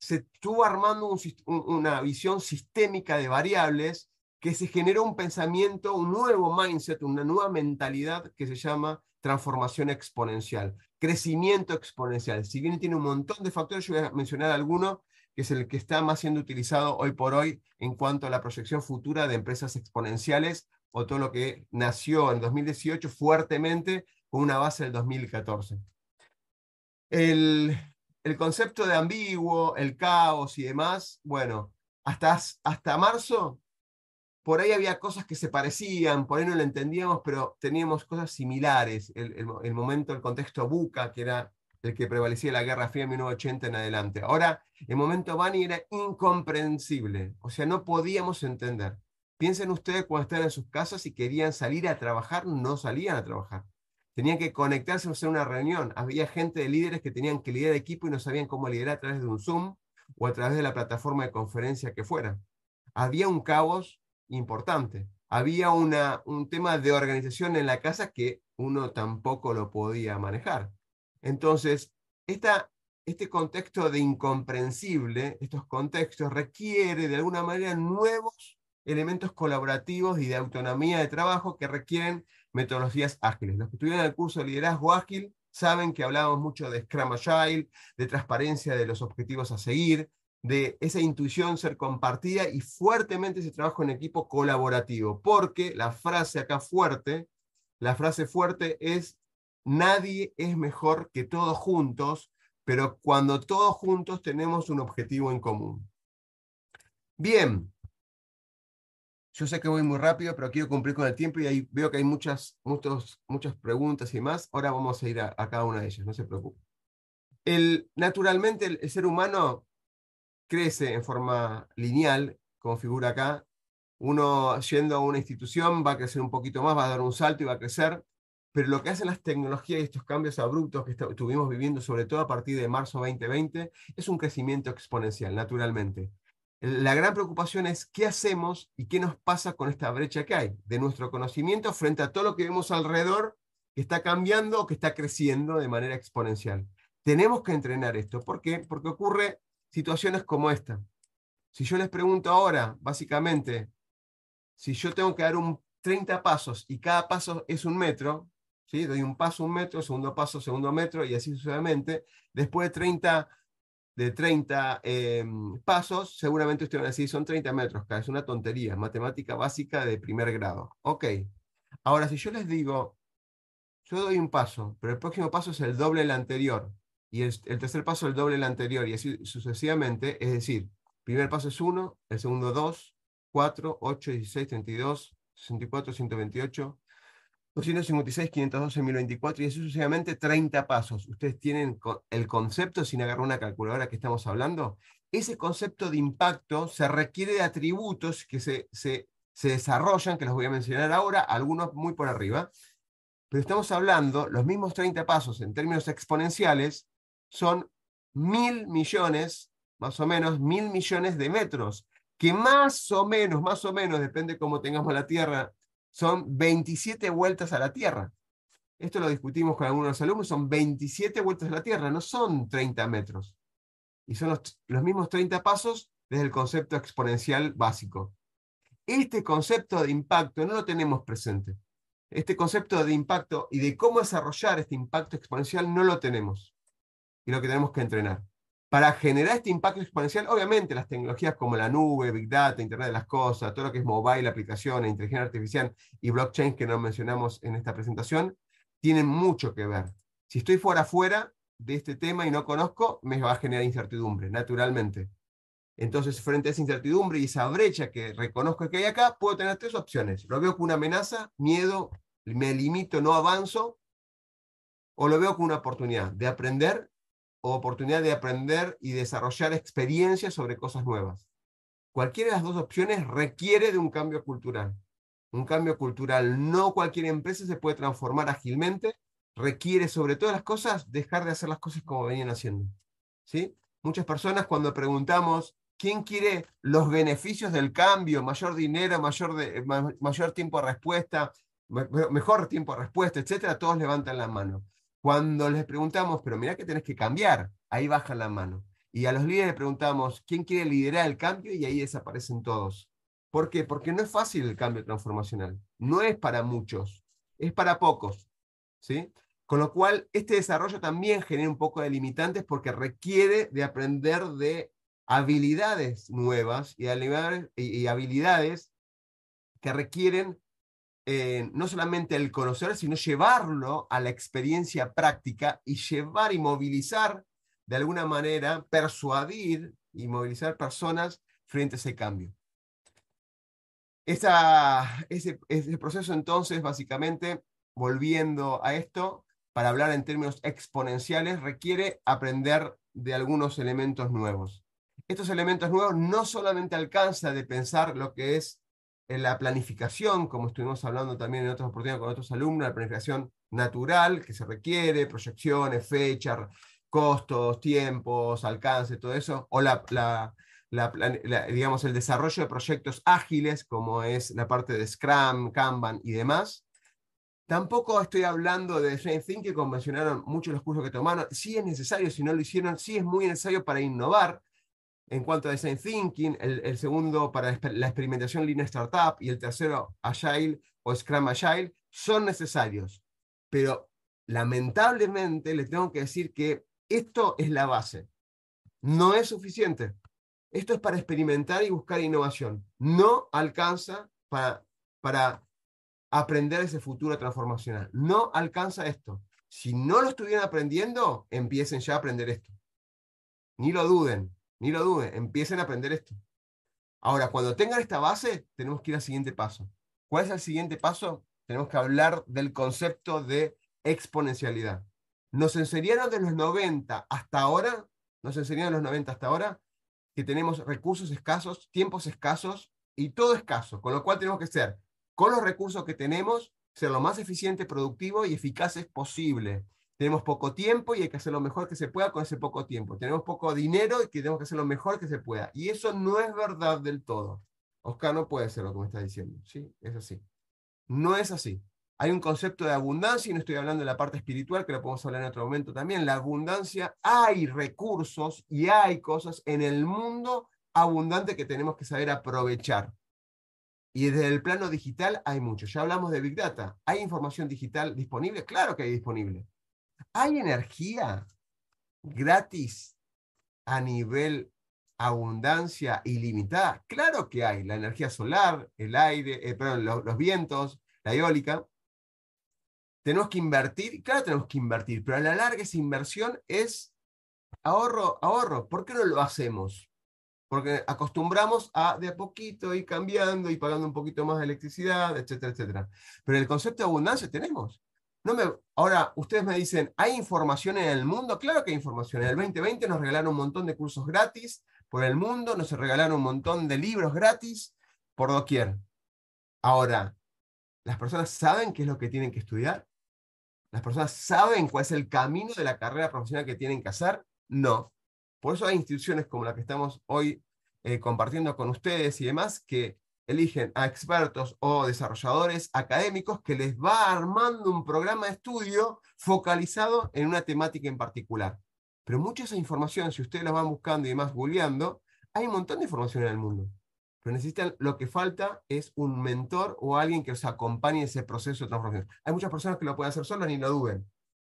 se estuvo armando una visión sistémica de variables que se generó un pensamiento, un nuevo mindset, una nueva mentalidad que se llama transformación exponencial. crecimiento exponencial. Si bien tiene un montón de factores, yo voy a mencionar alguno que es el que está más siendo utilizado hoy por hoy en cuanto a la proyección futura de empresas exponenciales o todo lo que nació en 2018 fuertemente con una base del 2014. El, el concepto de ambiguo, el caos y demás, bueno, hasta, hasta marzo, por ahí había cosas que se parecían, por ahí no lo entendíamos, pero teníamos cosas similares. El, momento, el contexto buca, que era el que prevalecía la Guerra Fría en 1980 en adelante. Ahora, el momento Bani era incomprensible, o sea, no podíamos entender. Piensen ustedes cuando estaban en sus casas y querían salir a trabajar, no salían a trabajar. Tenían que conectarse a hacer una reunión. Había gente de líderes que tenían que liderar equipo y no sabían cómo liderar a través de un Zoom o a través de la plataforma de conferencia que fuera. Había un caos importante. Había una, un tema de organización en la casa que uno tampoco lo podía manejar. Entonces, esta, este contexto de incomprensible, estos contextos requiere de alguna manera nuevos elementos colaborativos y de autonomía de trabajo que requieren metodologías ágiles. Los que estuvieron el curso de liderazgo ágil saben que hablábamos mucho de Scrum Agile, de transparencia de los objetivos a seguir, de esa intuición ser compartida y fuertemente ese trabajo en equipo colaborativo, porque la frase acá fuerte, la frase fuerte es, nadie es mejor que todos juntos, pero cuando todos juntos tenemos un objetivo en común. Bien, yo sé que voy muy rápido, pero quiero cumplir con el tiempo y veo que hay muchas, muchos, muchas preguntas y más. Ahora vamos a ir a, cada una de ellas, no se preocupe. El, naturalmente el, ser humano crece en forma lineal, como figura acá. Uno yendo a una institución va a crecer un poquito más, va a dar un salto y va a crecer, pero lo que hacen las tecnologías y estos cambios abruptos que estuvimos viviendo, sobre todo a partir de marzo 2020, es un crecimiento exponencial, naturalmente. La gran preocupación es qué hacemos y qué nos pasa con esta brecha que hay de nuestro conocimiento frente a todo lo que vemos alrededor que está cambiando o que está creciendo de manera exponencial. Tenemos que entrenar esto. ¿Por qué? Porque ocurre situaciones como esta. Si yo les pregunto ahora, básicamente, si yo tengo que dar un 30 pasos y cada paso es un metro, ¿sí? doy un paso, un metro, segundo paso, segundo metro y así sucesivamente, después de 30 de 30 em, pasos, seguramente ustedes van a decir, son 30 metros, es una tontería, matemática básica de primer grado. Ok, ahora si yo les digo, yo doy un paso, pero el próximo paso es el doble del anterior, y el, tercer paso el doble del anterior, y así sucesivamente, es decir, primer paso es 1, el segundo 2, 4, 8, 16, 32, 64, 128, 256, 512, 1024 y así sucesivamente 30 pasos. Ustedes tienen el concepto, sin agarrar una calculadora que estamos hablando, ese concepto de impacto se requiere de atributos que se, se, se desarrollan, que los voy a mencionar ahora, algunos muy por arriba, pero estamos hablando, los mismos 30 pasos en términos exponenciales son mil millones, más o menos, mil millones de metros, que más o menos, más o menos, depende cómo tengamos la Tierra son 27 vueltas a la Tierra. Esto lo discutimos con algunos alumnos, son 27 vueltas a la Tierra, no son 30 metros. Y son los, mismos 30 pasos desde el concepto exponencial básico. Este concepto de impacto no lo tenemos presente. Este concepto de impacto y de cómo desarrollar este impacto exponencial no lo tenemos. Y lo que tenemos que entrenar. Para generar este impacto exponencial, obviamente las tecnologías como la nube, Big Data, Internet de las Cosas, todo lo que es mobile, aplicaciones, inteligencia artificial y blockchain que no mencionamos en esta presentación, tienen mucho que ver. Si estoy fuera fuera de este tema y no conozco, me va a generar incertidumbre, naturalmente. Entonces, frente a esa incertidumbre y esa brecha que reconozco que hay acá, puedo tener tres opciones. Lo veo como una amenaza, miedo, me limito, no avanzo, o lo veo como una oportunidad de aprender oportunidad de aprender y desarrollar experiencias sobre cosas nuevas. Cualquiera de las dos opciones requiere de un cambio cultural. Un cambio cultural, no cualquier empresa se puede transformar ágilmente, requiere sobre todas las cosas dejar de hacer las cosas como venían haciendo. ¿Sí? Muchas personas cuando preguntamos quién quiere los beneficios del cambio, mayor dinero, mayor, de, mayor tiempo de respuesta, mejor tiempo de respuesta, etcétera, todos levantan la mano. Cuando les preguntamos, pero mira que tenés que cambiar, ahí bajan la mano. Y a los líderes les preguntamos, ¿quién quiere liderar el cambio? Y ahí desaparecen todos. ¿Por qué? Porque no es fácil el cambio transformacional. No es para muchos, es para pocos. ¿sí? Con lo cual, este desarrollo también genera un poco de limitantes porque requiere de aprender de habilidades nuevas y habilidades, que requieren eh, no solamente el conocer, sino llevarlo a la experiencia práctica y llevar y movilizar de alguna manera, persuadir y movilizar personas frente a ese cambio. ese, ese proceso entonces, básicamente, volviendo a esto, para hablar en términos exponenciales, requiere aprender de algunos elementos nuevos. Estos elementos nuevos no solamente alcanza de pensar lo que es eh, la planificación, como estuvimos hablando también en otras oportunidades con otros alumnos, la planificación natural que se requiere, proyecciones, fechas, costos, tiempos, alcance, todo eso, o la, digamos, el desarrollo de proyectos ágiles, como es la parte de Scrum, Kanban y demás, Tampoco estoy hablando de design thinking, como mencionaron muchos los cursos que tomaron. Sí es necesario, si no lo hicieron, sí es muy necesario para innovar en cuanto a design thinking, el, segundo para la experimentación Lean Startup y el tercero Agile o Scrum Agile, son necesarios. Pero lamentablemente le tengo que decir que esto es la base. No es suficiente. Esto es para experimentar y buscar innovación. No alcanza para, para aprender ese futuro transformacional. No alcanza esto. Si no lo estuvieran aprendiendo, empiecen ya a aprender esto. Ni lo duden, ni lo duden, empiecen a aprender esto. Ahora, cuando tengan esta base, tenemos que ir al siguiente paso. ¿Cuál es el siguiente paso? Tenemos que hablar del concepto de exponencialidad. Nos enseñaron de los 90 hasta ahora, nos enseñaron de los 90 hasta ahora, que tenemos recursos escasos, tiempos escasos y todo escaso, con lo cual tenemos que ser con los recursos que tenemos, ser lo más eficiente, productivo y eficaces posible. Tenemos poco tiempo y hay que hacer lo mejor que se pueda con ese poco tiempo. Tenemos poco dinero y tenemos que hacer lo mejor que se pueda. Y eso no es verdad del todo. Oscar no puede ser lo que me está diciendo. ¿sí? Es así. No es así. Hay un concepto de abundancia, y no estoy hablando de la parte espiritual, que lo podemos hablar en otro momento también. La abundancia, hay recursos y hay cosas en el mundo abundante que tenemos que saber aprovechar. Y desde el plano digital hay mucho. Ya hablamos de Big Data. ¿Hay información digital disponible? Claro que hay disponible. ¿Hay energía gratis a nivel abundancia ilimitada? Claro que hay. La energía solar, el aire, eh, perdón, los, vientos, la eólica. Tenemos que invertir, claro tenemos que invertir, pero a la larga esa inversión es ahorro, ahorro. ¿Por qué no lo hacemos? porque acostumbramos a de a poquito ir cambiando y pagando un poquito más de electricidad, etcétera, etcétera. Pero el concepto de abundancia tenemos. Ahora, ustedes me dicen, ¿hay información en el mundo? Claro que hay información. En el 2020 nos regalaron un montón de cursos gratis por el mundo, nos regalaron un montón de libros gratis por doquier. Ahora, ¿las personas saben qué es lo que tienen que estudiar? ¿Las personas saben cuál es el camino de la carrera profesional que tienen que hacer? No. Por eso hay instituciones como la que estamos hoy eh, compartiendo con ustedes y demás que eligen a expertos o desarrolladores académicos que les va armando un programa de estudio focalizado en una temática en particular. Pero mucha esa información, si ustedes la van buscando y demás, googleando, hay un montón de información en el mundo. Pero necesitan, lo que falta es un mentor o alguien que los acompañe en ese proceso de transformación. Hay muchas personas que lo pueden hacer solas ni lo duden.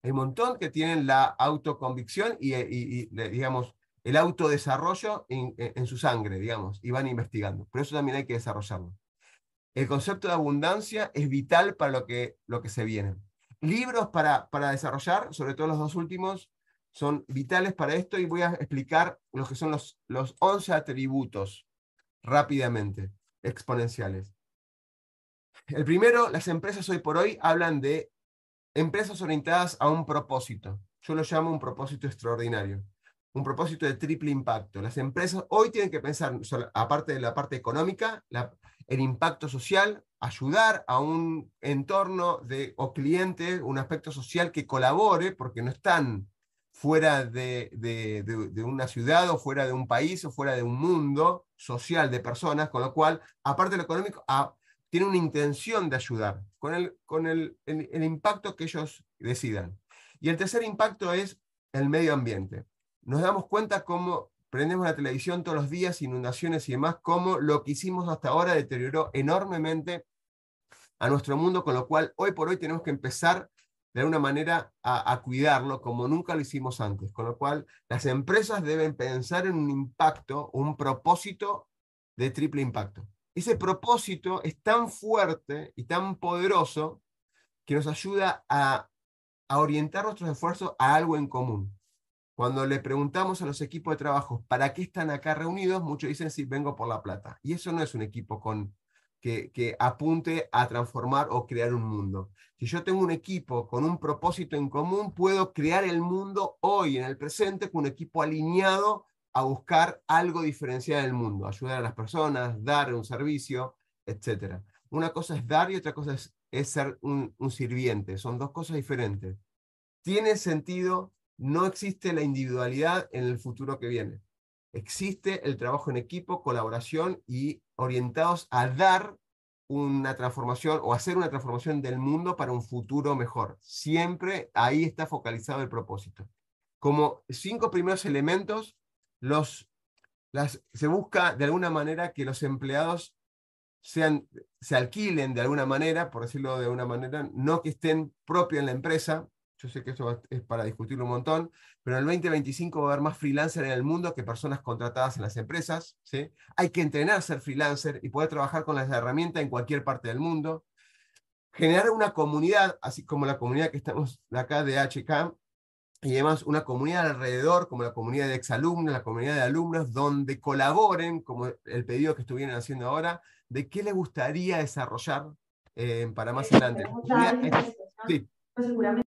Hay un montón que tienen la autoconvicción y, y, digamos, el autodesarrollo en, en, su sangre, digamos, y van investigando. Pero eso también hay que desarrollarlo. El concepto de abundancia es vital para lo que, lo que se viene. Libros para, para desarrollar, sobre todo los dos últimos, son vitales para esto y voy a explicar lo que son los, los 11 atributos rápidamente, exponenciales. El primero, las empresas hoy por hoy hablan de empresas orientadas a un propósito. Yo lo llamo un propósito extraordinario, un propósito de triple impacto. Las empresas hoy tienen que pensar, aparte de la parte económica, el impacto social, ayudar a un entorno de, o cliente, un aspecto social que colabore, porque no están fuera de, de, una ciudad o fuera de un país o fuera de un mundo social de personas, con lo cual, aparte de lo económico, a, tiene una intención de ayudar con, el, con el, el, impacto que ellos decidan. Y el tercer impacto es el medio ambiente. Nos damos cuenta cómo prendemos la televisión todos los días, inundaciones y demás, cómo lo que hicimos hasta ahora deterioró enormemente a nuestro mundo, con lo cual hoy por hoy tenemos que empezar de alguna manera a, cuidarlo como nunca lo hicimos antes. Con lo cual, las empresas deben pensar en un impacto, un propósito de triple impacto. Ese propósito es tan fuerte y tan poderoso que nos ayuda a, orientar nuestros esfuerzos a algo en común. Cuando le preguntamos a los equipos de trabajo para qué están acá reunidos, muchos dicen sí, vengo por la plata. Y eso no es un equipo con, que, apunte a transformar o crear un mundo. Si yo tengo un equipo con un propósito en común, puedo crear el mundo hoy, en el presente, con un equipo alineado a buscar algo diferencial en el mundo, ayudar a las personas, dar un servicio, etc. Una cosa es dar y otra cosa es, ser un sirviente. Son dos cosas diferentes. Tiene sentido no existe la individualidad en el futuro que viene. Existe el trabajo en equipo, colaboración y orientados a dar una transformación o hacer una transformación del mundo para un futuro mejor. Siempre ahí está focalizado el propósito. Como cinco primeros elementos, se busca de alguna manera que los empleados sean, se alquilen de alguna manera, por decirlo de alguna manera, no que estén propios en la empresa, yo sé que eso es para discutirlo un montón, pero en el 2025 va a haber más freelancers en el mundo que personas contratadas en las empresas. ¿sí? Hay que entrenar a ser freelancer y poder trabajar con las herramientas en cualquier parte del mundo. Generar una comunidad, así como la comunidad que estamos acá de HK, y además una comunidad alrededor, como la comunidad de exalumnos, la comunidad de alumnos, donde colaboren, como el pedido que estuvieron haciendo ahora, de qué les gustaría desarrollar eh, para más adelante. Sí. Seguramente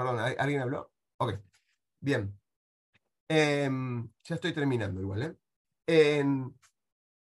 Perdón, ¿alguien habló? Ok, bien. Em, ya estoy terminando igual. ¿eh? En,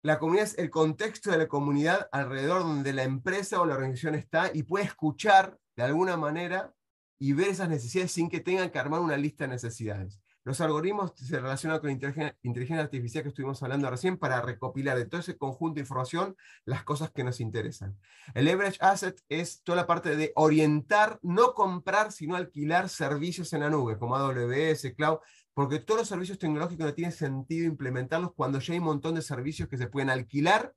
la comunidad es el contexto de la comunidad alrededor donde la empresa o la organización está y puede escuchar de alguna manera y ver esas necesidades sin que tengan que armar una lista de necesidades. Los algoritmos se relacionan con inteligencia artificial que estuvimos hablando recién para recopilar de todo ese conjunto de información las cosas que nos interesan. El leverage asset es toda la parte de orientar, no comprar, sino alquilar servicios en la nube, como AWS, Cloud, porque todos los servicios tecnológicos no tiene sentido implementarlos cuando ya hay un montón de servicios que se pueden alquilar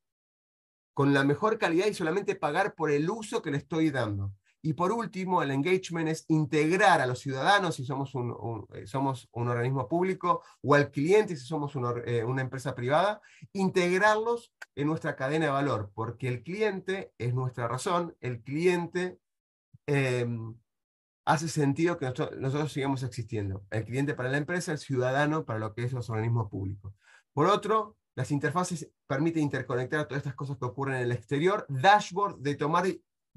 con la mejor calidad y solamente pagar por el uso que le estoy dando. Y por último, el engagement es integrar a los ciudadanos si somos un, eh, somos un organismo público o al cliente si somos eh, una empresa privada, integrarlos en nuestra cadena de valor, porque el cliente es nuestra razón, el cliente em, hace sentido que nosotros, sigamos existiendo. El cliente para la empresa, el ciudadano para lo que es los organismos públicos. Por otro, las interfaces permiten interconectar todas estas cosas que ocurren en el exterior, dashboard de tomar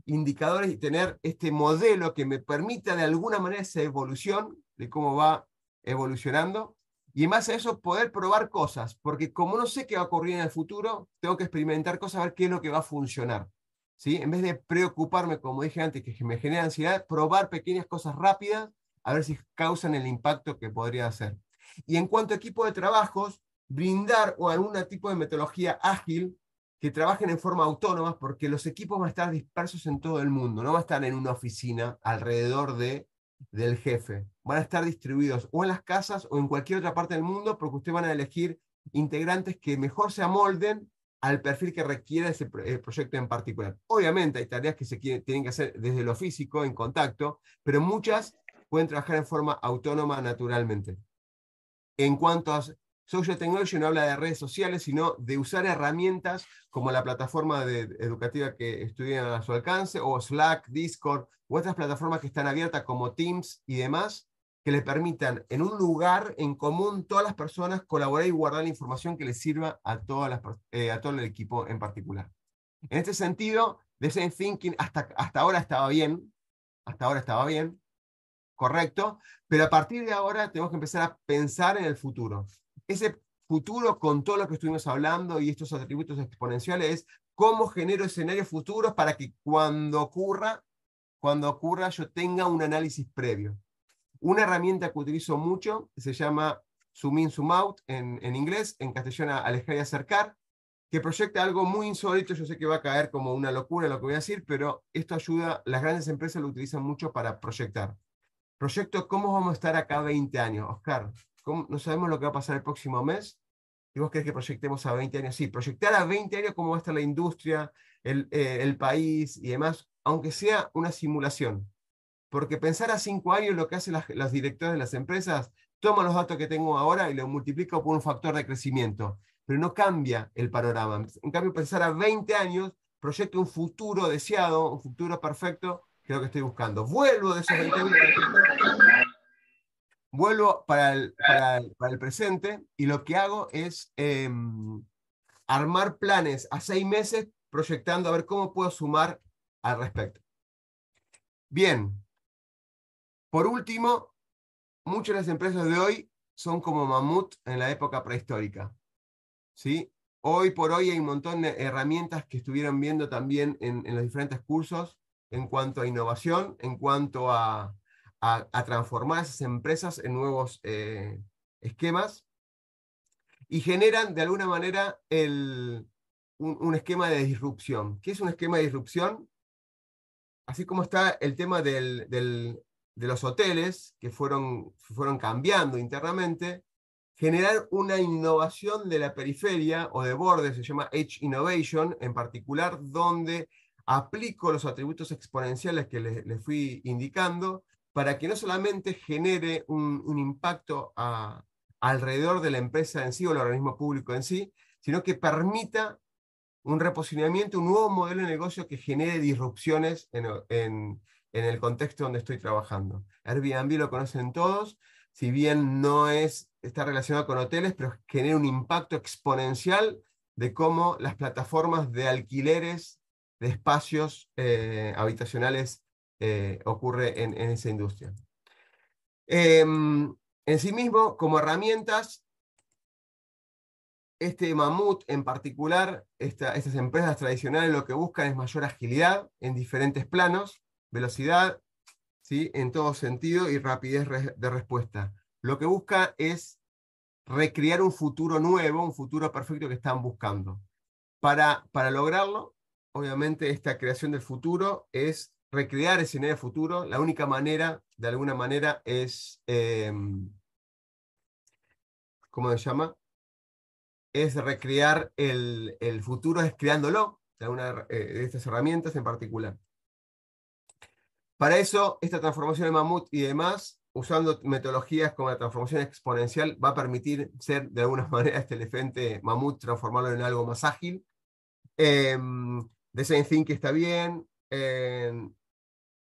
indicadores y tener este modelo que me permita de alguna manera esa evolución de cómo va evolucionando. Y más a eso, poder probar cosas, porque como no sé qué va a ocurrir en el futuro, tengo que experimentar cosas, a ver qué es lo que va a funcionar. ¿sí? En vez de preocuparme, como dije antes, que me genera ansiedad, probar pequeñas cosas rápidas, a ver si causan el impacto que podría hacer. Y en cuanto a equipo de trabajos, brindar o algún tipo de metodología ágil que trabajen en forma autónoma porque los equipos van a estar dispersos en todo el mundo, no van a estar en una oficina alrededor de, del jefe, van a estar distribuidos o en las casas o en cualquier otra parte del mundo porque ustedes van a elegir integrantes que mejor se amolden al perfil que requiere ese eh, proyecto en particular. Obviamente hay tareas que se tienen que hacer desde lo físico, en contacto, pero muchas pueden trabajar en forma autónoma naturalmente. En cuanto a Social Technology no habla de redes sociales, sino de usar herramientas como la plataforma educativa que estudian a su alcance, o Slack, Discord, u otras plataformas que están abiertas como Teams y demás, que le permitan en un lugar en común todas las personas colaborar y guardar la información que les sirva a, todas eh, a todo el equipo en particular. En este sentido, Design Thinking hasta, hasta ahora estaba bien, hasta ahora estaba bien, correcto, pero a partir de ahora tenemos que empezar a pensar en el futuro ese futuro con todo lo que estuvimos hablando y estos atributos exponenciales es cómo genero escenarios futuros para que cuando ocurra, cuando ocurra yo tenga un análisis previo. Una herramienta que utilizo mucho se llama Zoom In, Zoom Out en, en inglés, en castellano alejar y acercar, que proyecta algo muy insólito, yo sé que va a caer como una locura lo que voy a decir, pero esto ayuda, las grandes empresas lo utilizan mucho para proyectar. Proyecto, ¿cómo vamos a estar acá 20 años? Oscar, no sabemos lo que va a pasar el próximo mes, y vos querés que proyectemos a 20 años. Sí, proyectar a 20 años cómo va a estar la industria, el, eh, el país y demás, aunque sea una simulación. Porque pensar a 5 años lo que hacen las, los directores de las empresas, toma los datos que tengo ahora y lo multiplica por un factor de crecimiento, pero no cambia el panorama. En cambio, pensar a 20 años proyecta un futuro deseado, un futuro perfecto, que es lo que estoy buscando. Vuelvo de esos 20 años vuelvo para el, para, el, presente y lo que hago es em, armar planes a seis meses proyectando a ver cómo puedo sumar al respecto. Bien, por último, muchas de las empresas de hoy son como mamut en la época prehistórica. ¿sí? Hoy por hoy hay un montón de herramientas que estuvieron viendo también en, en los diferentes cursos en cuanto a innovación, en cuanto a, a, transformar esas empresas en nuevos eh, esquemas y generan de alguna manera el, un, esquema de disrupción. ¿Qué es un esquema de disrupción? Así como está el tema del, de los hoteles que fueron, fueron cambiando internamente, generar una innovación de la periferia o de borde, se llama Edge Innovation en particular, donde aplico los atributos exponenciales que les, les fui indicando para que no solamente genere un, impacto alrededor de la empresa en sí o el organismo público en sí, sino que permita un reposicionamiento, un nuevo modelo de negocio que genere disrupciones en, el contexto donde estoy trabajando. Airbnb lo conocen todos, si bien no es, está relacionado con hoteles, pero genera un impacto exponencial de cómo las plataformas de alquileres de espacios eh, habitacionales eh, ocurre en, esa industria. Em, en sí mismo, como herramientas, este mamut en particular, estas empresas tradicionales lo que buscan es mayor agilidad en diferentes planos, velocidad, ¿sí? en todo sentido y rapidez de respuesta. Lo que busca es recrear un futuro nuevo, un futuro perfecto que están buscando. Para, para lograrlo, obviamente esta creación del futuro es recrear ese escenario futuro, la única manera, de alguna manera, es, em, ¿cómo se llama? Es recrear el, futuro, es creándolo, de, una, eh, de estas herramientas en particular. Para eso, esta transformación de mamut y demás, usando metodologías como la transformación exponencial, va a permitir ser de alguna (laughs) manera este elefante mamut, transformarlo en algo más ágil. Eh, Design Thinking está bien,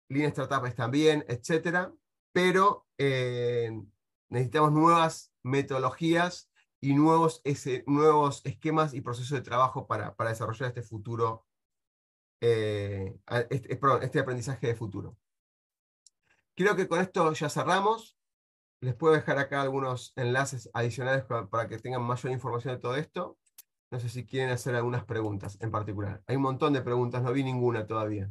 líneas startups también, etcétera, pero eh, necesitamos nuevas metodologías y nuevos, nuevos esquemas y procesos de trabajo para, para desarrollar este futuro, eh, este, este aprendizaje de futuro. Creo que con esto ya cerramos. Les puedo dejar acá algunos enlaces adicionales para que tengan mayor información de todo esto. No sé si quieren hacer algunas preguntas en particular. Hay un montón de preguntas, no vi ninguna todavía.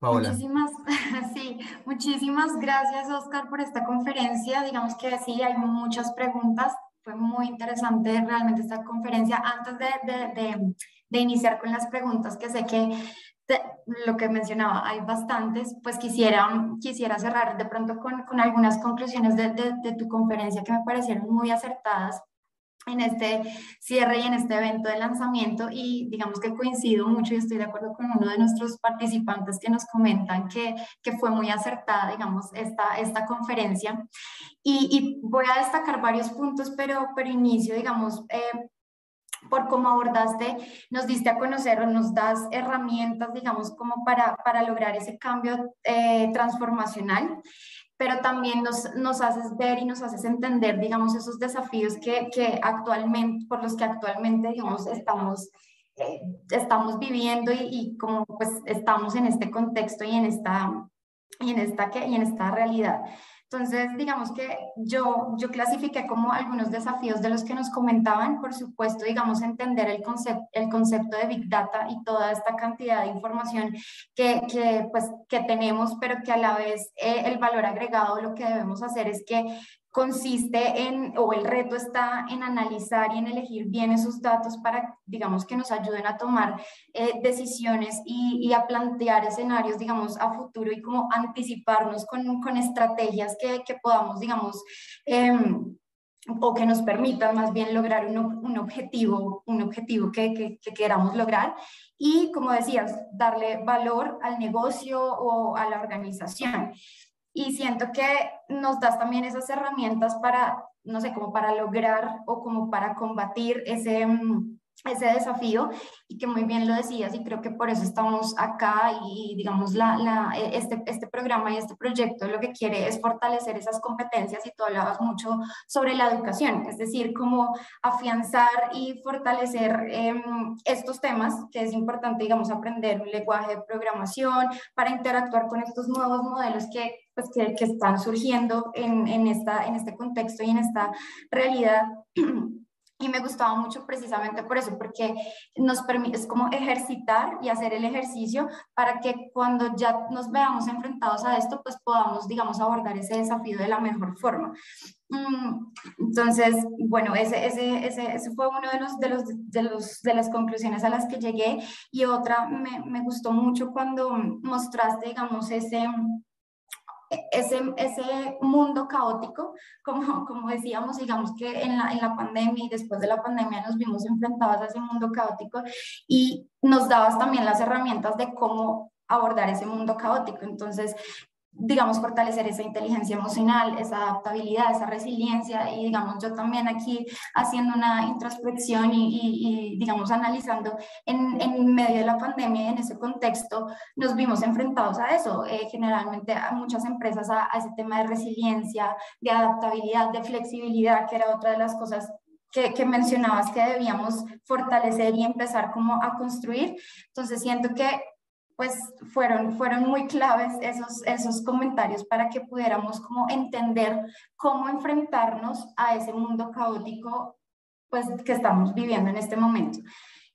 Muchísimas, (laughs) sí, muchísimas gracias, Oscar, por esta conferencia. Digamos que sí, hay muchas preguntas. Fue muy interesante realmente esta conferencia. Antes de, de, iniciar con las preguntas, que sé que lo que mencionaba, hay bastantes, pues quisiera, quisiera cerrar de pronto con, con algunas conclusiones de, de, tu conferencia que me parecieron muy acertadas en este cierre y en este evento de lanzamiento y digamos que coincido mucho y estoy de acuerdo con uno de nuestros participantes que nos comentan que, que fue muy acertada, digamos, esta, esta conferencia. Y, y, voy a destacar varios puntos, pero, pero inicio, digamos, eh, por cómo abordaste, nos diste a conocer o nos das herramientas, digamos, como para, para lograr ese cambio eh, transformacional pero también nos, nos haces ver y nos haces entender, digamos, esos desafíos que, que actualmente, por los que actualmente, digamos, estamos, eh, estamos viviendo y, y, como pues estamos en este contexto y en esta, y en esta, y en esta realidad. Entonces, digamos que yo, yo clasifiqué como algunos desafíos de los que nos comentaban, por supuesto, digamos, entender el, concepto el concepto de Big Data y toda esta cantidad de información que, que, pues, que tenemos, pero que a la vez eh, el valor agregado lo que debemos hacer es que consiste en, o el reto está en analizar y en elegir bien esos datos para, digamos, que nos ayuden a tomar eh, decisiones y, a plantear escenarios, digamos, a futuro y como anticiparnos con, con estrategias que, que podamos, digamos, eh, o que nos permitan más bien lograr un, un objetivo, un objetivo que, que, que, queramos lograr y, como decías, darle valor al negocio o a la organización. Y siento que nos das también esas herramientas para, no sé, como para lograr o como para combatir ese mm, ese desafío. Y que muy bien lo decías y creo que por eso estamos acá y digamos la, la, e, este, este programa y este proyecto lo que quiere es fortalecer esas competencias y tú hablabas mucho sobre la educación, es decir, cómo afianzar y fortalecer eh, estos temas que es importante digamos aprender un lenguaje de programación para interactuar con estos nuevos modelos que pues que, que están surgiendo en, en, esta, en este contexto y en esta realidad (clears throat) Y me gustaba mucho precisamente por eso, porque nos permite, es como ejercitar y hacer el ejercicio para que cuando ya nos veamos enfrentados a esto, pues podamos, digamos, abordar ese desafío de la mejor forma. Mm, entonces, bueno, ese, ese, ese, ese fue uno de los, de, los, de, los, de las conclusiones a las que llegué. Y otra, me, me gustó mucho cuando mostraste, digamos, ese ese, ese mundo caótico, como, como decíamos, digamos que en la, en la pandemia y después de la pandemia nos vimos enfrentados a ese mundo caótico y nos dabas también las herramientas de cómo abordar ese mundo caótico. Entonces, digamos, fortalecer esa inteligencia emocional, esa adaptabilidad, esa resiliencia y, digamos, yo también aquí haciendo una introspección y, y, digamos, analizando en, en, medio de la pandemia y en ese contexto, nos vimos enfrentados a eso. Eh, generalmente a muchas empresas a, a ese tema de resiliencia, de adaptabilidad, de flexibilidad, que era otra de las cosas que, que, mencionabas que debíamos fortalecer y empezar como a construir. Entonces siento que pues fueron, fueron muy claves esos, esos comentarios para que pudiéramos como entender cómo enfrentarnos a ese mundo caótico pues que estamos viviendo en este momento.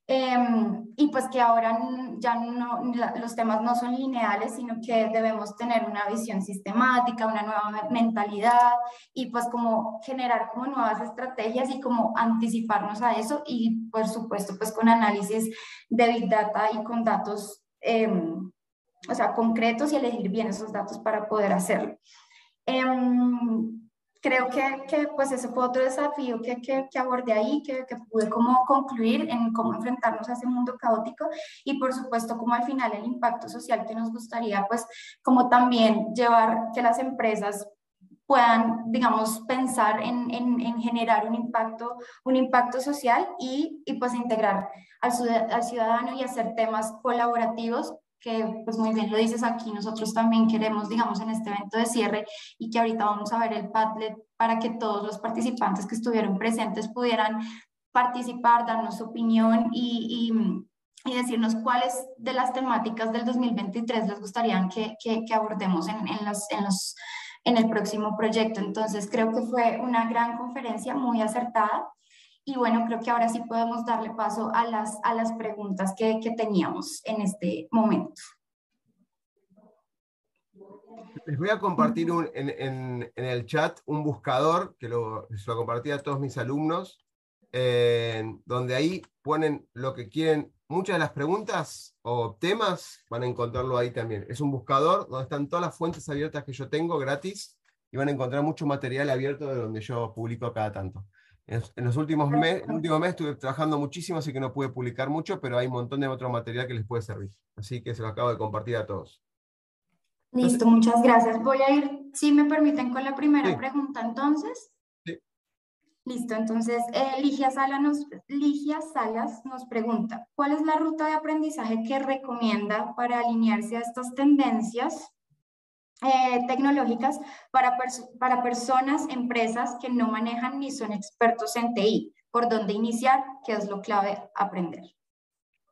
Em, y pues que ahora ya los temas no son lineales, sino que debemos tener una visión sistemática, una nueva mentalidad y pues como generar como nuevas estrategias y como anticiparnos a eso y por supuesto pues con análisis de Big Data y con datos Em, o sea, concretos y elegir bien esos datos para poder hacerlo. Em, creo que, que, pues ese fue otro desafío que, que, que abordé ahí, que, pude como concluir en cómo enfrentarnos a ese mundo caótico y por supuesto como al final el impacto social que nos gustaría pues como también llevar que las empresas puedan, digamos, pensar en, en, en, generar un impacto, un impacto social y, y pues integrar al, al, ciudadano y hacer temas colaborativos que pues muy bien lo dices aquí, nosotros también queremos, digamos, en este evento de cierre y que ahorita vamos a ver el Padlet para que todos los participantes que estuvieron presentes pudieran participar, darnos su opinión y, y, y decirnos cuáles de las temáticas del 2023 les gustaría que, que, que abordemos en, en, los, en los en el próximo proyecto. Entonces, creo que fue una gran conferencia, muy acertada. Y bueno, creo que ahora sí podemos darle paso a las, a las preguntas que, que teníamos en este momento. Les voy a compartir en, en, el chat un buscador que lo, lo compartí a todos mis alumnos, eh, donde ahí ponen lo que quieren muchas de las preguntas o temas van a encontrarlo ahí también. Es un buscador donde están todas las fuentes abiertas que yo tengo gratis y van a encontrar mucho material abierto de donde yo publico cada tanto. En, los últimos meses, el último mes estuve trabajando muchísimo, así que no pude publicar mucho, pero hay un montón de otro material que les puede servir. Así que se lo acabo de compartir a todos. Listo, muchas gracias. Voy a ir, si me permiten, con la primera sí. pregunta entonces. Listo, entonces eh, Ligia, Salas nos pregunta, ¿cuál es la ruta de aprendizaje que recomienda para alinearse a estas tendencias eh, tecnológicas para, para personas, empresas que no manejan ni son expertos en TI? ¿Por dónde iniciar? ¿Qué es lo clave aprender?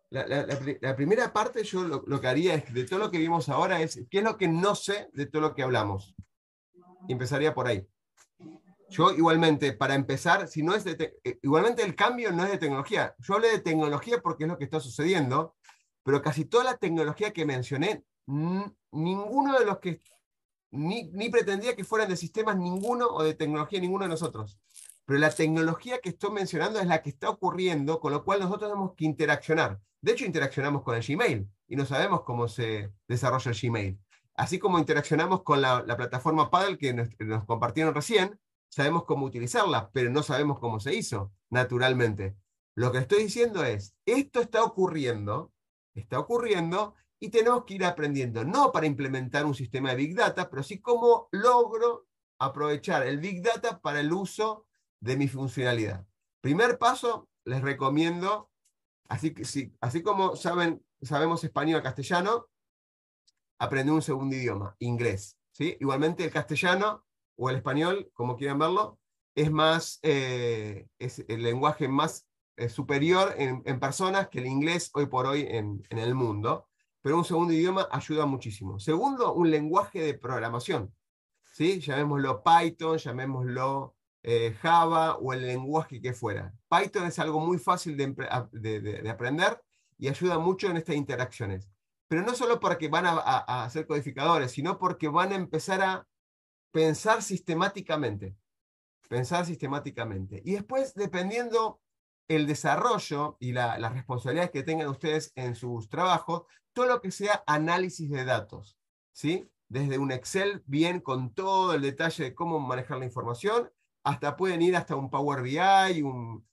La primera parte yo lo, lo, que haría es, de todo lo que vimos ahora, es qué es lo que no sé de todo lo que hablamos. empezaría por ahí. Yo igualmente, para empezar, si no es de eh, igualmente el cambio no es de tecnología. Yo hablé de tecnología porque es lo que está sucediendo, pero casi toda la tecnología que mencioné, ninguno de los que, ni, ni pretendía que fueran de sistemas ninguno o de tecnología ninguno de nosotros. Pero la tecnología que estoy mencionando es la que está ocurriendo, con lo cual nosotros tenemos que interaccionar. De hecho, interaccionamos con el Gmail y no sabemos cómo se desarrolla el Gmail. Así como interaccionamos con la, la plataforma Paddle que nos, nos compartieron recién, sabemos cómo utilizarla, pero no sabemos cómo se hizo, naturalmente. Lo que estoy diciendo es, esto está ocurriendo, está ocurriendo, y tenemos que ir aprendiendo, no para implementar un sistema de Big Data, pero sí cómo logro aprovechar el Big Data para el uso de mi funcionalidad. Primer paso, les recomiendo, así, así como saben, sabemos español castellano, aprender un segundo idioma, inglés. ¿sí? Igualmente el castellano o el español, como quieran verlo, es más, eh, es el lenguaje más eh, superior en, personas que el inglés hoy por hoy en, el mundo. Pero un segundo idioma ayuda muchísimo. Segundo, un lenguaje de programación. ¿sí? Llamémoslo Python, llamémoslo eh, Java o el lenguaje que fuera. Python es algo muy fácil de, aprender y ayuda mucho en estas interacciones. Pero no solo porque van a, a, ser codificadores, sino porque van a empezar a pensar sistemáticamente. Pensar sistemáticamente. Y después, dependiendo el desarrollo y las responsabilidades que tengan ustedes en sus trabajos, todo lo que sea análisis de datos, ¿sí? Desde un Excel bien con todo el detalle de cómo manejar la información, hasta pueden ir hasta un Power BI,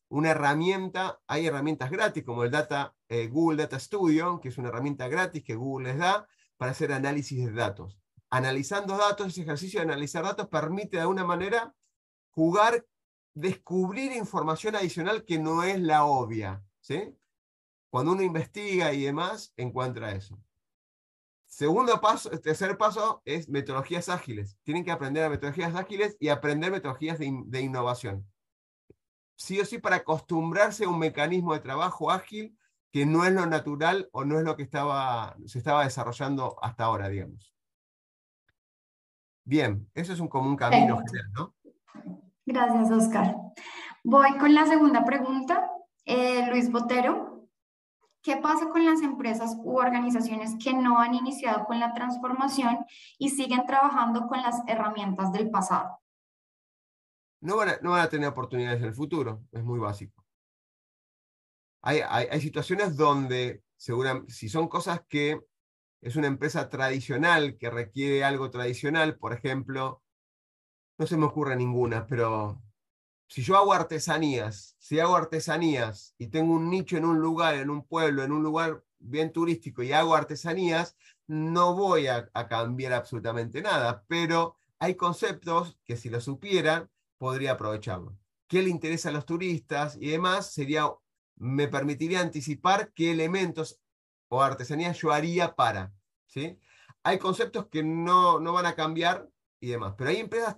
una herramienta, hay herramientas gratis como el Data, eh, Google Data Studio, que es una herramienta gratis que Google les da para hacer análisis de datos analizando datos, ese ejercicio de analizar datos permite de alguna manera jugar, descubrir información adicional que no es la obvia. ¿sí? Cuando uno investiga y demás, encuentra eso. Segundo paso, tercer paso es metodologías ágiles. Tienen que aprender a metodologías ágiles y aprender metodologías de, innovación. Sí o sí para acostumbrarse a un mecanismo de trabajo ágil que no es lo natural o no es lo que estaba, se estaba desarrollando hasta ahora, digamos. Bien, eso es un común camino general, ¿no? Gracias, Oscar. Voy con la segunda pregunta. Eh, Luis Botero, ¿qué pasa con las empresas u organizaciones que no han iniciado con la transformación y siguen trabajando con las herramientas del pasado? No van a, no van a tener oportunidades en el futuro, es muy básico. Hay, hay, hay situaciones donde, seguramente, si son cosas que es una empresa tradicional que requiere algo tradicional, por ejemplo, no se me ocurre ninguna, pero si yo hago artesanías, si hago artesanías y tengo un nicho en un lugar, en un pueblo, en un lugar bien turístico y hago artesanías, no voy a, cambiar absolutamente nada, pero hay conceptos que si lo supieran, podría aprovecharlo. ¿Qué le interesa a los turistas y demás? Sería, me permitiría anticipar qué elementos o artesanía yo haría para. ¿sí? Hay conceptos que no, no van a cambiar y demás, pero hay empresas,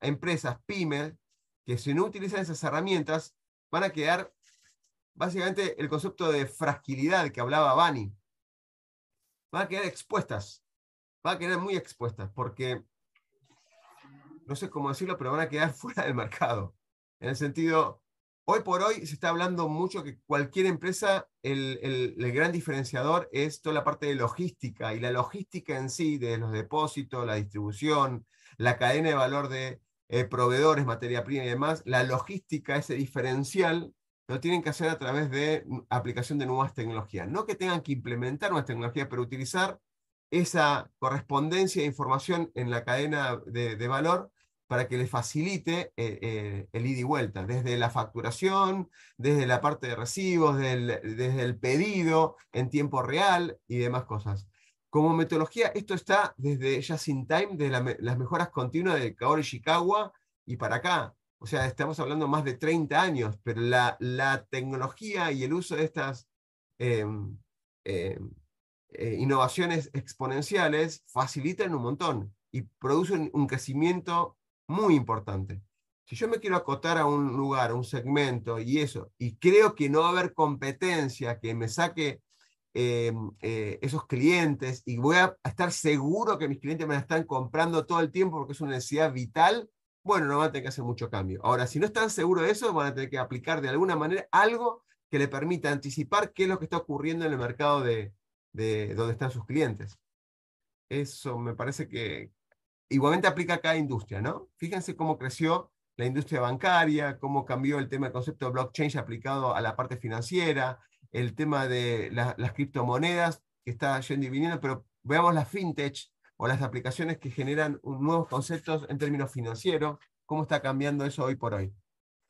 empresas pymes que si no utilizan esas herramientas van a quedar básicamente el concepto de fragilidad que hablaba Bani. Van a quedar expuestas, van a quedar muy expuestas porque, no sé cómo decirlo, pero van a quedar (laughs) fuera del mercado. En el sentido, Hoy por hoy se está hablando mucho que cualquier empresa, el, gran diferenciador es toda la parte de logística y la logística en sí, de los depósitos, la distribución, la cadena de valor de eh, proveedores, materia prima y demás, la logística, ese diferencial, lo tienen que hacer a través de aplicación de nuevas tecnologías. No que tengan que implementar nuevas tecnologías, pero utilizar esa correspondencia de información en la cadena de valor para que les facilite eh, eh, el ida y vuelta, desde la facturación, desde la parte de recibos, desde el pedido en tiempo real y demás cosas. Como metodología, esto está desde Just in Time, de las mejoras continuas de Kaori Ishikawa y para acá. O sea, estamos hablando más de 30 años, pero la, la tecnología y el uso de estas em, em, eh, innovaciones exponenciales facilitan un montón y producen un crecimiento muy importante. Si yo me quiero acotar a un lugar, a un segmento y eso, y creo que no va a haber competencia que me saque eh, eh, esos clientes y voy a estar seguro que mis clientes me la están comprando todo el tiempo porque es una necesidad vital, bueno, no van a tener que hacer mucho cambio. Ahora, si no están seguros de eso, van a tener que aplicar de alguna manera algo que le permita anticipar qué es lo que está ocurriendo en el mercado de, de donde están sus clientes. Eso me parece que, igualmente aplica a cada industria, ¿no? Fíjense cómo creció la industria bancaria, cómo cambió el tema del concepto de blockchain aplicado a la parte financiera, el tema de las criptomonedas, que está yendo y viniendo, pero veamos las fintech o las aplicaciones que generan nuevos conceptos en términos financieros, cómo está cambiando eso hoy por hoy.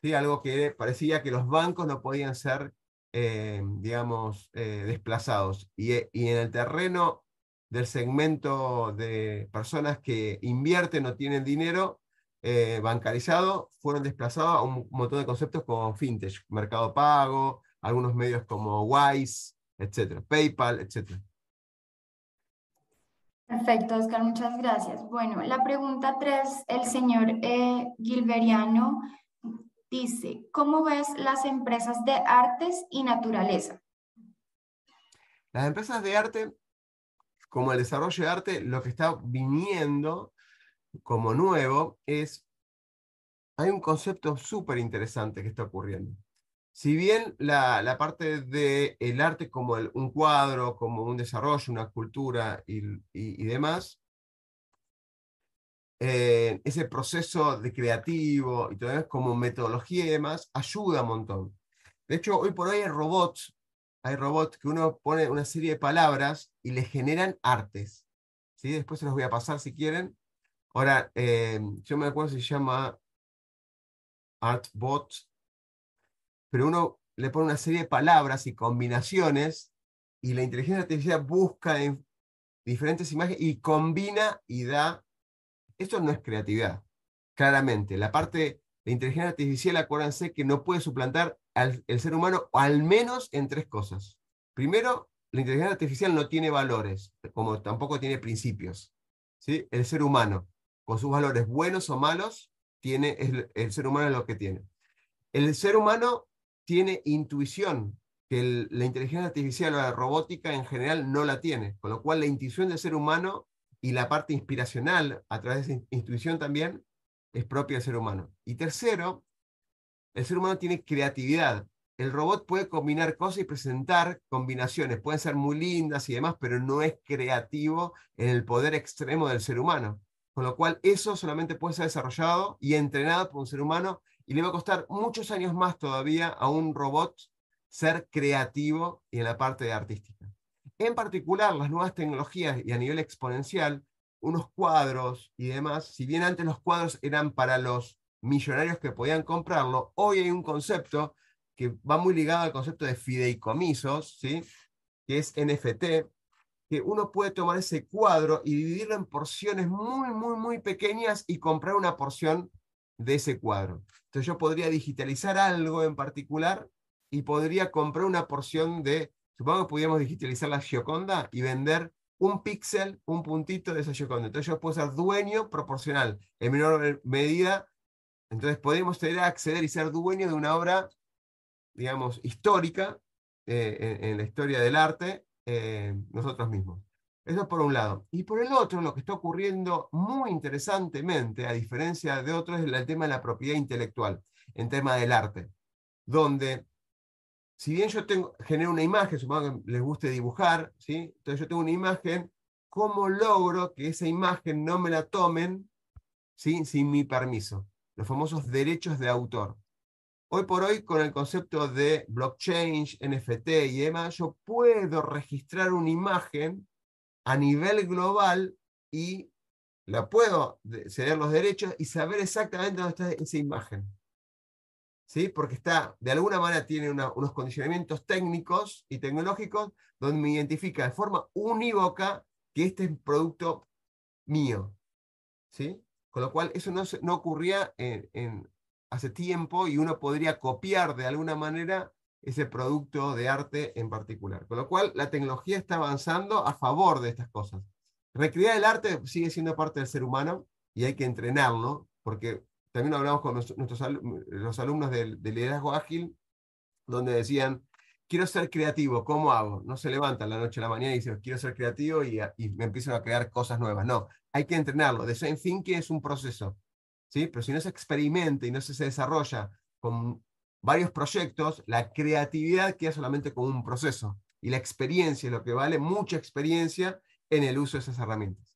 ¿Sí? Algo que parecía que los bancos no podían ser, eh, digamos, eh, desplazados. Y, y en el terreno del segmento de personas que invierten o tienen dinero eh, bancarizado, fueron desplazados a un montón de conceptos como fintech, mercado pago, algunos medios como Wise, etcétera, PayPal, etcétera. Perfecto, Oscar, muchas gracias. Bueno, la pregunta tres, el señor eh, Gilberiano dice, ¿cómo ves las empresas de artes y naturaleza? Las empresas de arte como el desarrollo de arte, lo que está viniendo como nuevo es, hay un concepto súper interesante que está ocurriendo. Si bien la, parte del el arte como un cuadro, como un desarrollo, una cultura y, demás, eh, ese proceso de creativo y todo como metodología y demás, ayuda un montón. De hecho, hoy por hoy hay robots hay robots que uno pone una serie de palabras y le generan artes. ¿sí? Después se los voy a pasar si quieren. Ahora, eh, yo me acuerdo se llama Artbot, pero uno le pone una serie de palabras y combinaciones y la inteligencia artificial busca en diferentes imágenes y combina y da. Esto no es creatividad, claramente. La parte de inteligencia artificial, acuérdense que no puede suplantar el ser humano, al menos en tres cosas. Primero, la inteligencia artificial no tiene valores, como tampoco tiene principios. ¿sí? El ser humano, con sus valores buenos o malos, tiene, el, ser humano es lo que tiene. El ser humano tiene intuición, que la inteligencia artificial o la robótica en general no la tiene, con lo cual la intuición del ser humano y la parte inspiracional a través de esa intuición también es propia del ser humano. Y tercero, el ser humano tiene creatividad. El robot puede combinar cosas y presentar combinaciones. Pueden ser muy lindas y demás, pero no es creativo en el poder extremo del ser humano. Con lo cual, eso solamente puede ser desarrollado y entrenado por un ser humano y le va a costar muchos años más todavía a un robot ser creativo y en la parte de artística. En particular, las nuevas tecnologías y a nivel exponencial, unos cuadros y demás, si bien antes los cuadros eran para los millonarios que podían comprarlo, hoy hay un concepto que va muy ligado al concepto de fideicomisos, ¿sí? que es NFT, que uno puede tomar ese cuadro y dividirlo en porciones muy, muy, muy pequeñas y comprar una porción de ese cuadro. Entonces yo podría digitalizar algo en particular y podría comprar una porción de, supongo que pudiéramos digitalizar la Gioconda y vender un píxel, un puntito de esa Gioconda. Entonces yo puedo ser dueño proporcional, en menor medida entonces podemos tener, acceder y ser dueños de una obra, digamos, histórica eh, en, la historia del arte eh, nosotros mismos. Eso por un lado. Y por el otro, lo que está ocurriendo muy interesantemente, a diferencia de otros, es el tema de la propiedad intelectual, en tema del arte, donde si bien yo genero una imagen, supongo que les guste dibujar, ¿sí? entonces yo tengo una imagen, ¿cómo logro que esa imagen no me la tomen ¿sí? sin mi permiso? Los famosos derechos de autor. Hoy por hoy, con el concepto de blockchain, NFT y demás, yo puedo registrar una imagen a nivel global y la puedo ceder los derechos y saber exactamente dónde está esa imagen. ¿Sí? Porque está, de alguna manera tiene unos condicionamientos técnicos y tecnológicos donde me identifica de forma unívoca que este es un producto mío. ¿Sí? Con lo cual, eso no, no ocurría en, hace tiempo y uno podría copiar de alguna manera ese producto de arte en particular. Con lo cual, la tecnología está avanzando a favor de estas cosas. Recrear el arte sigue siendo parte del ser humano y hay que entrenarlo, porque también hablamos con nuestros, los alumnos del, liderazgo ágil, donde decían, quiero ser creativo, ¿cómo hago? No se levantan la noche a la mañana y dicen, quiero ser creativo y, me empiezan a crear cosas nuevas. No, hay que entrenarlo. Design thinking es un proceso, ¿sí? Pero si no se experimenta y no se, desarrolla con varios proyectos, la creatividad queda solamente como un proceso. Y la experiencia es lo que vale, mucha experiencia en el uso de esas herramientas.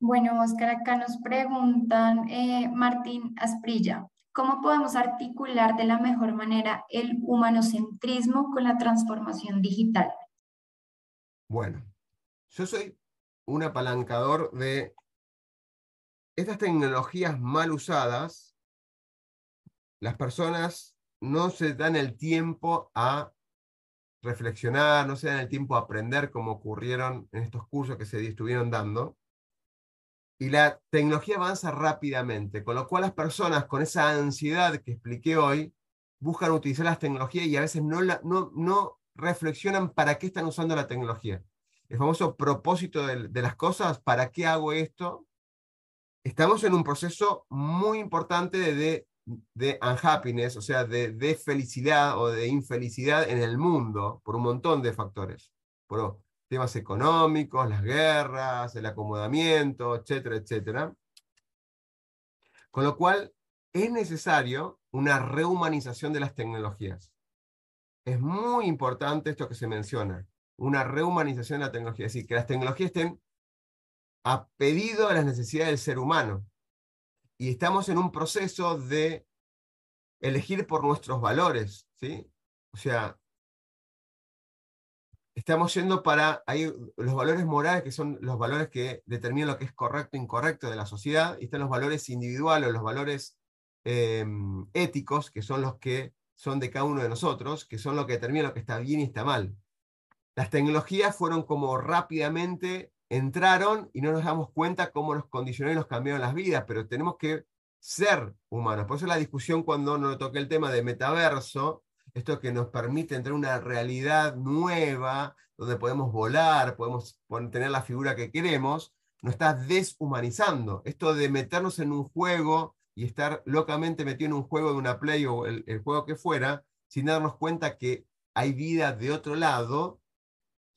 Bueno, Oscar, acá nos preguntan, eh, Martín Asprilla, ¿Cómo podemos articular de la mejor manera el humanocentrismo con la transformación digital? Bueno, yo soy un apalancador de estas tecnologías mal usadas, las personas no se dan el tiempo a reflexionar, no se dan el tiempo a aprender como ocurrieron en estos cursos que se estuvieron dando. Y la tecnología avanza rápidamente, con lo cual las personas con esa ansiedad que expliqué hoy buscan utilizar las tecnologías y a veces no, no, no reflexionan para qué están usando la tecnología. El famoso propósito de, las cosas, ¿para qué hago esto? Estamos en un proceso muy importante de, de unhappiness, o sea, de, de, felicidad o de infelicidad en el mundo por un montón de factores. Por temas económicos, las guerras, el acomodamiento, etcétera, etcétera. Con lo cual, es necesario una rehumanización de las tecnologías. Es muy importante esto que se menciona, una rehumanización de la tecnología, es decir, que las tecnologías estén a pedido de las necesidades del ser humano. Y estamos en un proceso de elegir por nuestros valores, ¿sí? O sea, estamos yendo para, hay los valores morales que son los valores que determinan lo que es correcto e incorrecto de la sociedad, y están los valores individuales, los valores em, éticos, que son los que son de cada uno de nosotros, que son lo que determinan lo que está bien y está mal. Las tecnologías fueron como rápidamente entraron y no nos damos cuenta cómo nos condicionó y nos cambiaron las vidas, pero tenemos que ser humanos. Por eso la discusión cuando nos toque el tema de metaverso, esto que nos permite entrar en una realidad nueva, donde podemos volar, podemos tener la figura que queremos, nos está deshumanizando. Esto de meternos en un juego y estar locamente metido en un juego de una play o el, el juego que fuera, sin darnos cuenta que hay vida de otro lado,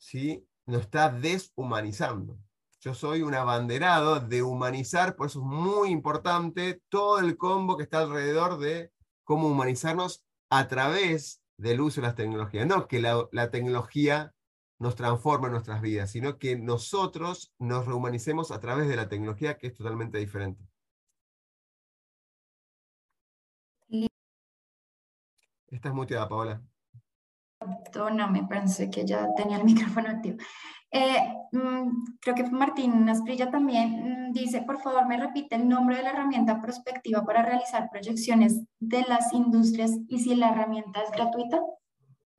¿sí? nos está deshumanizando. Yo soy un abanderado de humanizar, por eso es muy importante todo el combo que está alrededor de cómo humanizarnos a través del uso de las tecnologías. No que la, la tecnología nos transforme en nuestras vidas, sino que nosotros nos rehumanicemos a través de la tecnología, que es totalmente diferente. Estás muteada, Paola. No, me pensé que ya tenía el (laughs) micrófono activo. Eh, mm, creo que Martín Asprilla también mm, dice, por favor, me repite el nombre de la herramienta prospectiva para realizar proyecciones de las industrias y si la herramienta es gratuita.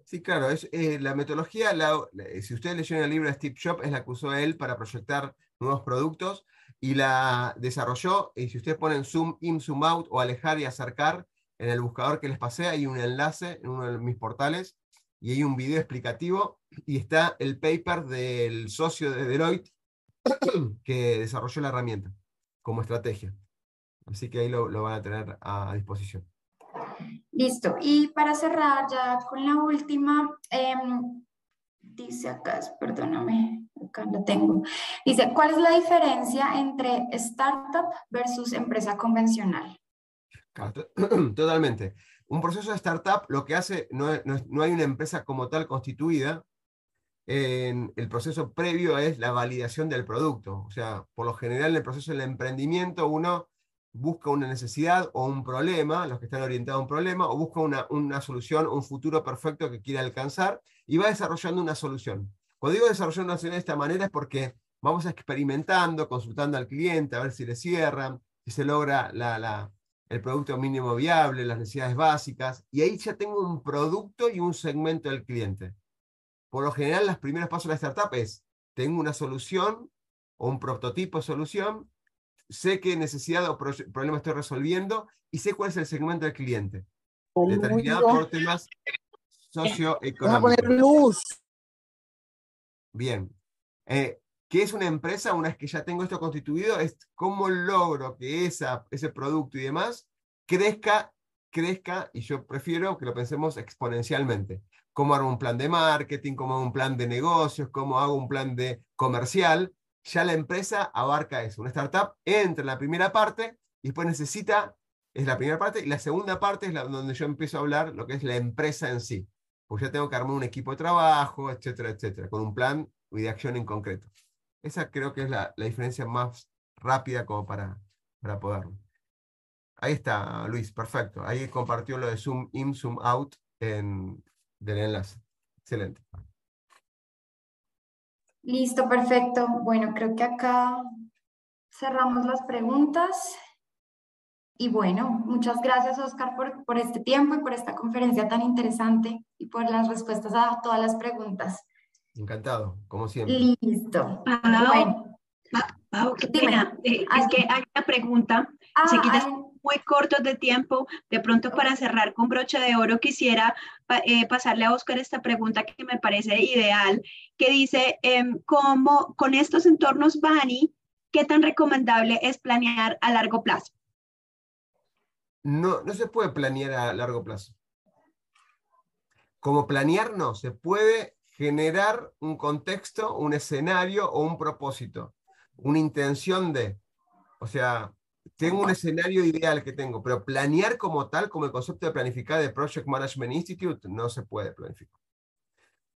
Sí, claro, es, eh, la metodología, la, si ustedes leyeron el libro de Steve Jobs, es la que usó él para proyectar nuevos productos y la desarrolló, y si ustedes ponen zoom in, zoom out o alejar y acercar, en el buscador que les pasé hay un enlace en uno de mis portales y hay un video explicativo y está el paper del socio de Deloitte (clears throat) que desarrolló la herramienta como estrategia. Así que ahí lo, lo van a tener a disposición. Listo. Y para cerrar ya con la última, eh, dice acá, perdóname, acá lo tengo. Dice, ¿cuál es la diferencia entre startup versus empresa convencional? (clears throat) Totalmente. Un proceso de startup lo que hace, no, no, hay una empresa como tal constituida, en el proceso previo es la validación del producto. O sea, por lo general en el proceso del emprendimiento uno busca una necesidad o un problema, los que están orientados a un problema, o busca una, una solución, un futuro perfecto que quiere alcanzar y va desarrollando una solución. Cuando digo desarrollar una solución de esta manera es porque vamos experimentando, consultando al cliente, a ver si le cierran, si se logra la, la, el producto mínimo viable, las necesidades básicas, y ahí ya tengo un producto y un segmento del cliente. Por lo general, los primeros pasos de la startup es, tengo una solución o un prototipo de solución, sé qué necesidad o problema estoy resolviendo y sé cuál es el segmento del cliente. Determinado por temas socioeconómicos. poner luz. Bien. Eh, ¿Qué es una empresa? Una vez que ya tengo esto constituido, es cómo logro que esa, ese producto y demás crezca, crezca, y yo prefiero que lo pensemos exponencialmente. Cómo hago un plan de marketing, cómo hago un plan de negocios, cómo hago un plan de comercial. Ya la empresa abarca eso. Una startup entra en la primera parte y después necesita, es la primera parte, y la segunda parte es la, donde yo empiezo a hablar lo que es la empresa en sí. Pues ya tengo que armar un equipo de trabajo, etcétera, etcétera, con un plan de acción en concreto. Esa creo que es la, la diferencia más rápida como para, para poder. Ahí está, Luis, perfecto. Ahí compartió lo de Zoom in, Zoom out en, del enlace. Excelente. Listo, perfecto. Bueno, creo que acá cerramos las preguntas. Y bueno, muchas gracias Oscar por, por este tiempo y por esta conferencia tan interesante y por las respuestas a todas las preguntas. Encantado, como siempre. Listo. bueno. qué pena. Eh, es que hay una pregunta. Ah, muy cortos de tiempo. De pronto, para cerrar con brocha de oro, quisiera eh, pasarle a Oscar esta pregunta que me parece ideal, que dice, em, ¿cómo con estos entornos BANI, qué tan recomendable es planear a largo plazo? No, no se puede planear a largo plazo. Como planear no, se puede generar un contexto, un escenario o un propósito, una intención de, o sea, tengo un escenario ideal que tengo, pero planear como tal, como el concepto de planificar de Project Management Institute, no se puede planificar.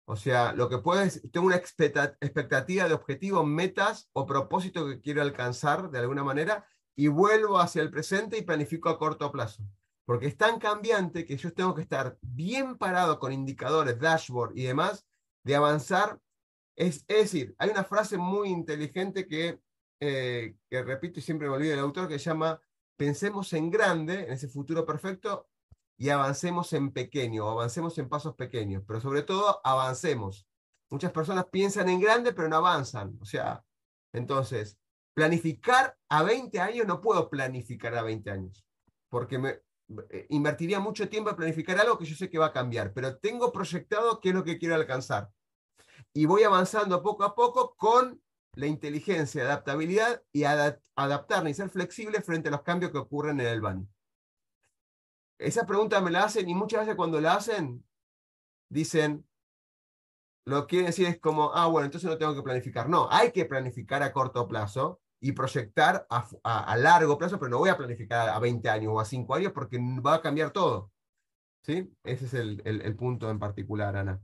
O sea, lo que puedo es, tengo una expectativa de objetivos, metas o propósito que quiero alcanzar de alguna manera y vuelvo hacia el presente y planifico a corto plazo. Porque es tan cambiante que yo tengo que estar bien parado con indicadores, dashboard y demás, de avanzar. Es, decir, hay una frase muy inteligente que eh, que repito y siempre me olvido del autor, que llama Pensemos en grande, en ese futuro perfecto, y avancemos en pequeño, avancemos en pasos pequeños, pero sobre todo avancemos. Muchas personas piensan en grande, pero no avanzan. O sea, entonces, planificar a 20 años, no puedo planificar a 20 años, porque me invertiría mucho tiempo en planificar algo que yo sé que va a cambiar, pero tengo proyectado qué es lo que quiero alcanzar. Y voy avanzando poco a poco con la inteligencia, adaptabilidad y adaptarme y ser flexible frente a los cambios que ocurren en el BAN. Esa pregunta me la hacen y muchas veces cuando la hacen, dicen, lo que quieren decir es como, ah, bueno, entonces no tengo que planificar. No, hay que planificar a corto plazo y proyectar a, largo plazo, pero no voy a planificar a 20 años o a 5 años porque va a cambiar todo. ¿Sí? Ese es el punto en particular, Ana.